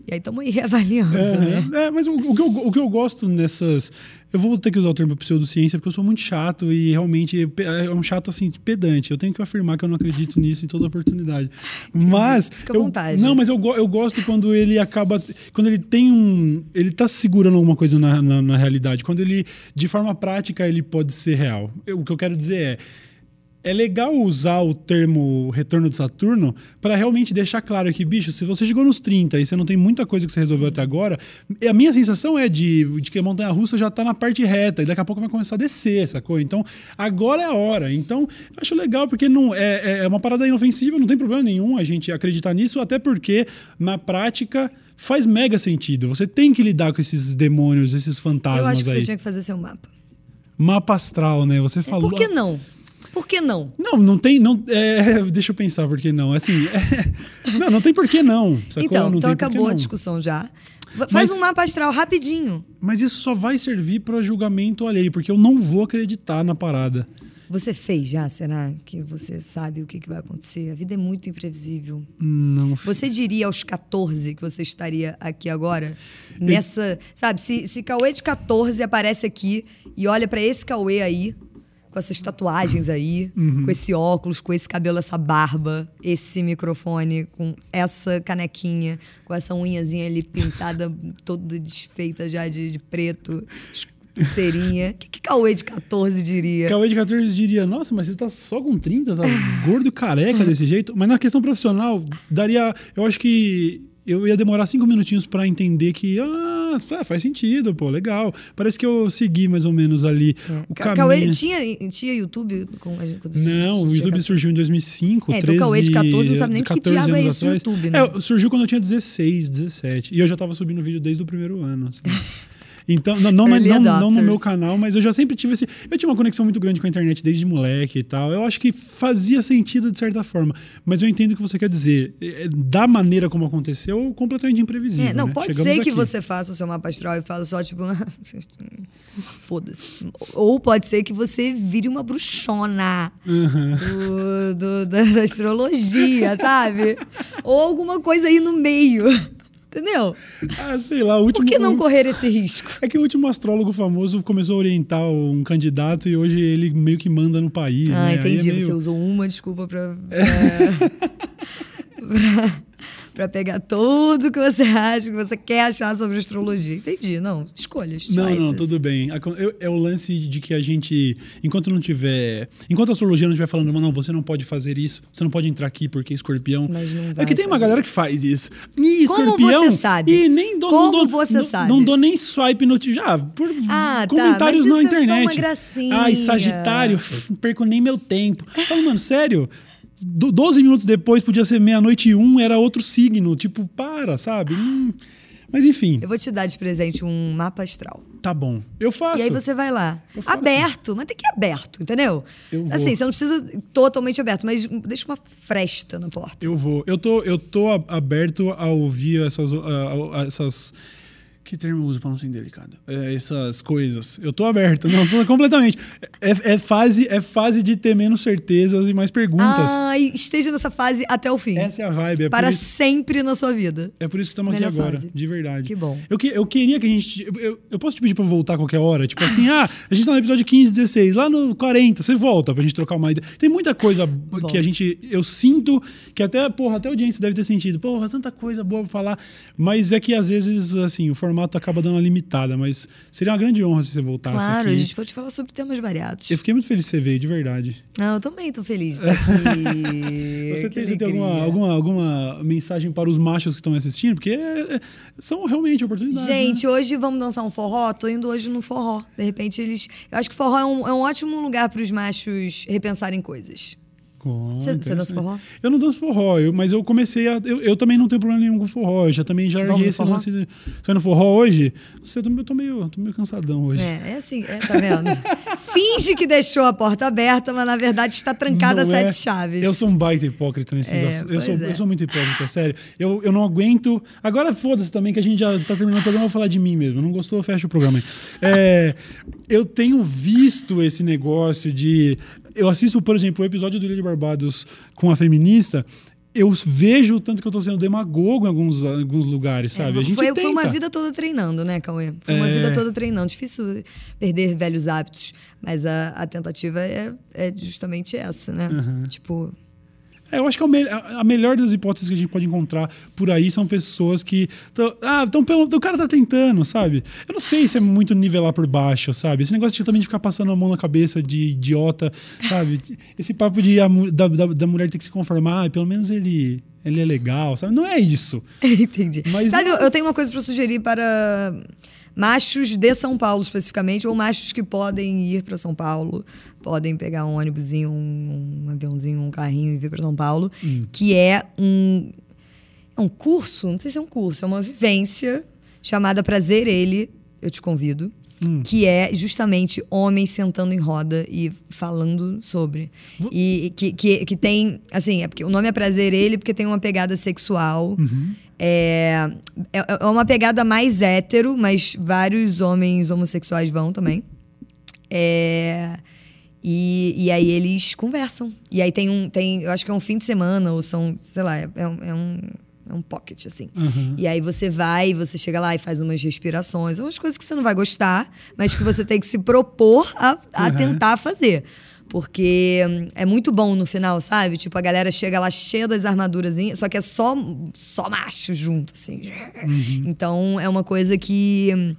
E aí estamos aí [laughs] reavaliando, né? É, é, mas o, o que eu, o que eu gosto nessas. Eu vou ter que usar o termo pseudociência porque eu sou muito chato e realmente pe- é um chato assim, pedante. Eu tenho que afirmar que eu não acredito nisso em toda oportunidade. Mas. Fica à eu- vontade. Não, mas eu, eu gosto quando ele acaba. Quando ele tem um. Ele tá segurando alguma coisa na, na, na realidade. Quando ele, de forma prática, ele pode ser real. Eu- o que eu quero dizer é. É legal usar o termo retorno de Saturno para realmente deixar claro que, bicho, se você chegou nos 30 e você não tem muita coisa que você resolveu até agora, a minha sensação é de, de que a montanha russa já tá na parte reta e daqui a pouco vai começar a descer, sacou? Então, agora é a hora. Então, acho legal porque não é, é uma parada inofensiva, não tem problema nenhum a gente acreditar nisso, até porque na prática faz mega sentido. Você tem que lidar com esses demônios, esses fantasmas Eu acho que aí. você tinha que fazer seu mapa. Mapa astral, né? Você É, falou. Por que não? Por que não? Não, não tem. Não, é, [laughs] deixa eu pensar por que não. Assim, é, [laughs] não, não tem por que não. sacou? Então, não então acabou a discussão já. Va- Mas- Faz um mapa astral rapidinho. Mas isso só vai servir para julgamento alheio, porque eu não vou acreditar na parada. Você fez já? Será que você sabe o que, que vai acontecer? A vida é muito imprevisível. Não. Você diria aos 14 que você estaria aqui agora? Nessa. Sabe, se, se Cauê de 14 aparece aqui e olha pra esse Cauê aí, com essas tatuagens aí, Uhum. com esse óculos, com esse cabelo, essa barba, esse microfone, com essa canequinha, com essa unhazinha ali pintada, [laughs] toda desfeita já de, de preto, pulseirinha. O que, que Cauê de 14 diria? Cauê de 14 diria, nossa, mas você tá só com 30, tá gordo careca desse jeito. Mas na questão profissional, daria. Eu acho que eu ia demorar cinco minutinhos para entender que, ah, é, faz sentido, pô, legal. Parece que eu segui mais ou menos ali o Ca- caminho. Cauê tinha, tinha YouTube? Com, quando Não, o YouTube 14? surgiu em 2005, É, então 13, o Cauê de 14 não sabe nem que 14 diabo é esse atrás. YouTube, né? É, surgiu quando eu tinha 16, 17. E eu já tava subindo vídeo desde o primeiro ano, assim. [laughs] Então, não, não, não, não no meu canal, mas eu já sempre tive esse. Eu tinha uma conexão muito grande com a internet desde moleque e tal. Eu acho que fazia sentido de certa forma. Mas eu entendo o que você quer dizer. É, é, Da maneira como aconteceu, completamente imprevisível. É, não, né? pode Chegamos ser que aqui. você faça o seu mapa astral e fale só, tipo, [laughs] foda-se. Ou pode ser que você vire uma bruxona do, do- da, da astrologia, sabe? Ou alguma coisa aí no meio. Entendeu? Ah, sei lá, o último. Por que não correr esse risco? É que o último astrólogo famoso começou a orientar um candidato e hoje ele meio que manda no país. Ah, né? Aí entendi. é meio- Você usou uma desculpa pra. pra- [laughs] pra- pra pegar tudo que você [laughs] acha, que você quer achar sobre astrologia. Entendi. Não, escolhas. Não, não, choices. tudo bem. É o lance de que a gente, enquanto não tiver. Enquanto a astrologia não estiver falando, não, você não pode fazer isso, você não pode entrar aqui porque é escorpião. Não é que tem uma galera que isso. faz isso. E Como escorpião. você sabe? E nem dou, Como não dou, você não, sabe? Não dou nem swipe no. Já, por Ah, tá, comentários mas na isso é só internet. uma gracinha. Ai, Sagitário, [laughs] não perco nem meu tempo. Fala, mano, sério? Do- 12 minutos depois podia ser meia-noite e um, era outro signo. Tipo, para, sabe? Hum. Mas enfim, Eu vou te dar de presente um mapa astral. tá bom. Eu faço. E aí você vai lá. Aberto, mas tem que ir aberto, entendeu? Eu vou. Assim, você não precisa totalmente aberto, mas deixa uma fresta na porta. Eu vou. Eu tô, eu tô aberto a ouvir essas, a- a- essas Que termo eu uso pra não ser indelicado? É, essas coisas. Eu tô aberto, não, tô completamente. É, é fase, é fase de ter menos certezas e mais perguntas. Ai, esteja nessa fase até o fim. Essa é a vibe. É para isso, sempre na sua vida. é por isso que estamos aqui agora, fase. de verdade. Que bom. Eu, que, eu queria que a gente. Eu, eu- posso te pedir pra eu voltar a qualquer hora? Tipo assim, ah, a gente tá no episódio 15, 16, lá no 40, você volta pra gente trocar uma ideia. Tem muita coisa que a gente. Eu sinto que até, porra, até a audiência deve ter sentido. Porra, tanta coisa boa pra falar. Mas é que às vezes, assim, o formato acaba dando uma limitada. Mas seria uma grande honra se você voltasse Claro, aqui. a gente pode falar sobre temas variados. Eu fiquei muito feliz que você veio, de verdade. Não, eu também tô feliz de estar [laughs] aqui. Você tem, você tem alguma, alguma, alguma mensagem para os machos que estão assistindo? Porque é- é- são realmente oportunidades. Gente, né? hoje vamos dançar um forró? Tô indo hoje no forró. De repente eles. Eu acho que forró é um, é um ótimo lugar para os machos repensarem coisas. Você- dança forró? Eu não danço forró, eu- mas eu comecei a. Eu, eu também não tenho problema nenhum com forró. Eu já também já no esse lance. de- Você no forró hoje? Não sei, eu tô, eu tô meio, tô meio cansadão hoje. É, é assim, é, tá vendo? [laughs] Finge que deixou a porta aberta, mas na verdade está trancada Não a é. sete chaves. Eu sou um baita hipócrita nesses É, assuntos. Eu sou, é. eu sou muito hipócrita, sério. Eu, eu não aguento. Agora foda-se também que a gente já tá terminando o programa, eu vou falar de mim mesmo. Não gostou, fecha o programa aí. É, eu tenho visto esse negócio de. Eu assisto, por exemplo, o episódio do Ilha de Barbados com a feminista. Eu vejo o tanto que eu tô sendo demagogo em alguns, alguns lugares, sabe? É, a gente foi, tenta. foi uma vida toda treinando, né, Cauê? Foi uma É. vida toda treinando. Difícil perder velhos hábitos, mas a, a tentativa é, é justamente essa, né? Uhum. Tipo, eu acho que é me- a melhor das hipóteses que a gente pode encontrar por aí são pessoas que. tão- ah, então pelo, o cara tá tentando, sabe? Eu não sei se é muito nivelar por baixo, sabe? Esse negócio de também de ficar passando a mão na cabeça de idiota, sabe? Esse papo de a da, da, da mulher ter que se conformar, ah, pelo menos ele, ele é legal, sabe? Não é isso. [laughs] Entendi. Mas Sabe, eu, eu tenho uma coisa para sugerir para machos de São Paulo, especificamente, ou machos que podem ir para São Paulo, podem pegar um ônibusinho, um, um aviãozinho, um carrinho e vir para São Paulo, Hum. que é um, é um curso, não sei se é um curso, é uma vivência chamada Prazer Ele, eu te convido. Hum. Que é justamente homens sentando em roda e falando sobre. E que, que, que tem. Assim, é porque o nome é Prazer Ele porque tem uma pegada sexual. Uhum. É, é, é uma pegada mais hétero, mas vários homens homossexuais vão também. É, e, e aí eles conversam. E aí tem um. Tem, eu acho que é um fim de semana, ou são, sei lá, é, é um, é um, é um pocket, assim. Uhum. E aí você vai, você chega lá e faz umas respirações, umas coisas que você não vai gostar, mas que você tem que se propor a, a Uhum. tentar fazer. Porque hum, é muito bom no final, sabe? Tipo, a galera chega lá cheia das armaduras, só que é só, só macho junto, assim. Uhum. Então é uma coisa que hum,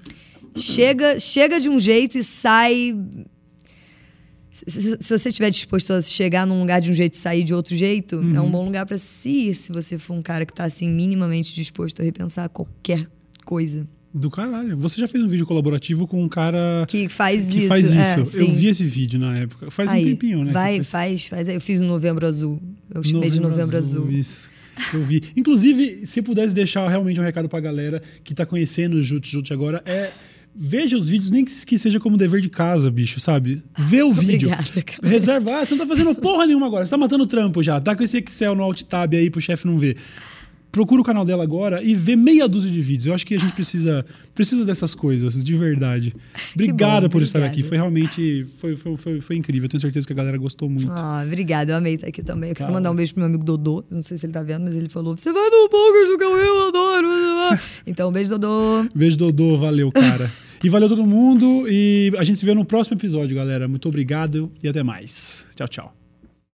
chega, chega de um jeito e sai. Se, se- você estiver disposto a chegar num lugar de um jeito e sair de outro jeito, é Uhum. um bom lugar para se ir, se você for um cara que tá assim minimamente disposto a repensar qualquer coisa Do caralho. Você já fez um vídeo colaborativo com um cara que faz que isso. faz é, isso. eu sim. vi esse vídeo na época. Faz Aí, um tempinho, né? Vai, faz, faz. Eu fiz no Novembro Azul. Eu chamei de Novembro Azul. Isso. Eu vi. Inclusive, se pudesse deixar realmente um recado pra galera que tá conhecendo o Jute Jute agora, é. Veja os vídeos, nem que seja como dever de casa, bicho, sabe? Vê o [laughs] vídeo. Cara. Reserva. Ah, você não tá fazendo porra nenhuma agora. Você tá matando o trampo já. Tá com esse Excel no Alt Tab aí pro chefe não ver. Procura o canal dela agora e vê meia dúzia de vídeos. Eu acho que a gente precisa, precisa dessas coisas, de verdade. Obrigada bom, por estar obrigada. aqui. Foi realmente. Foi, foi, foi, foi incrível. Eu tenho certeza que a galera gostou muito. Ah, obrigada, eu amei estar aqui também. Eu quero Calma. mandar um beijo pro meu amigo Dodô. Não sei se ele tá vendo, mas ele falou: Você vai no Poucas do Cauê, eu adoro. [laughs] então, um beijo, Dodô. Beijo, Dodô. Valeu, cara. e valeu todo mundo. E a gente se vê no próximo episódio, galera. Muito obrigado e até mais. Tchau, tchau.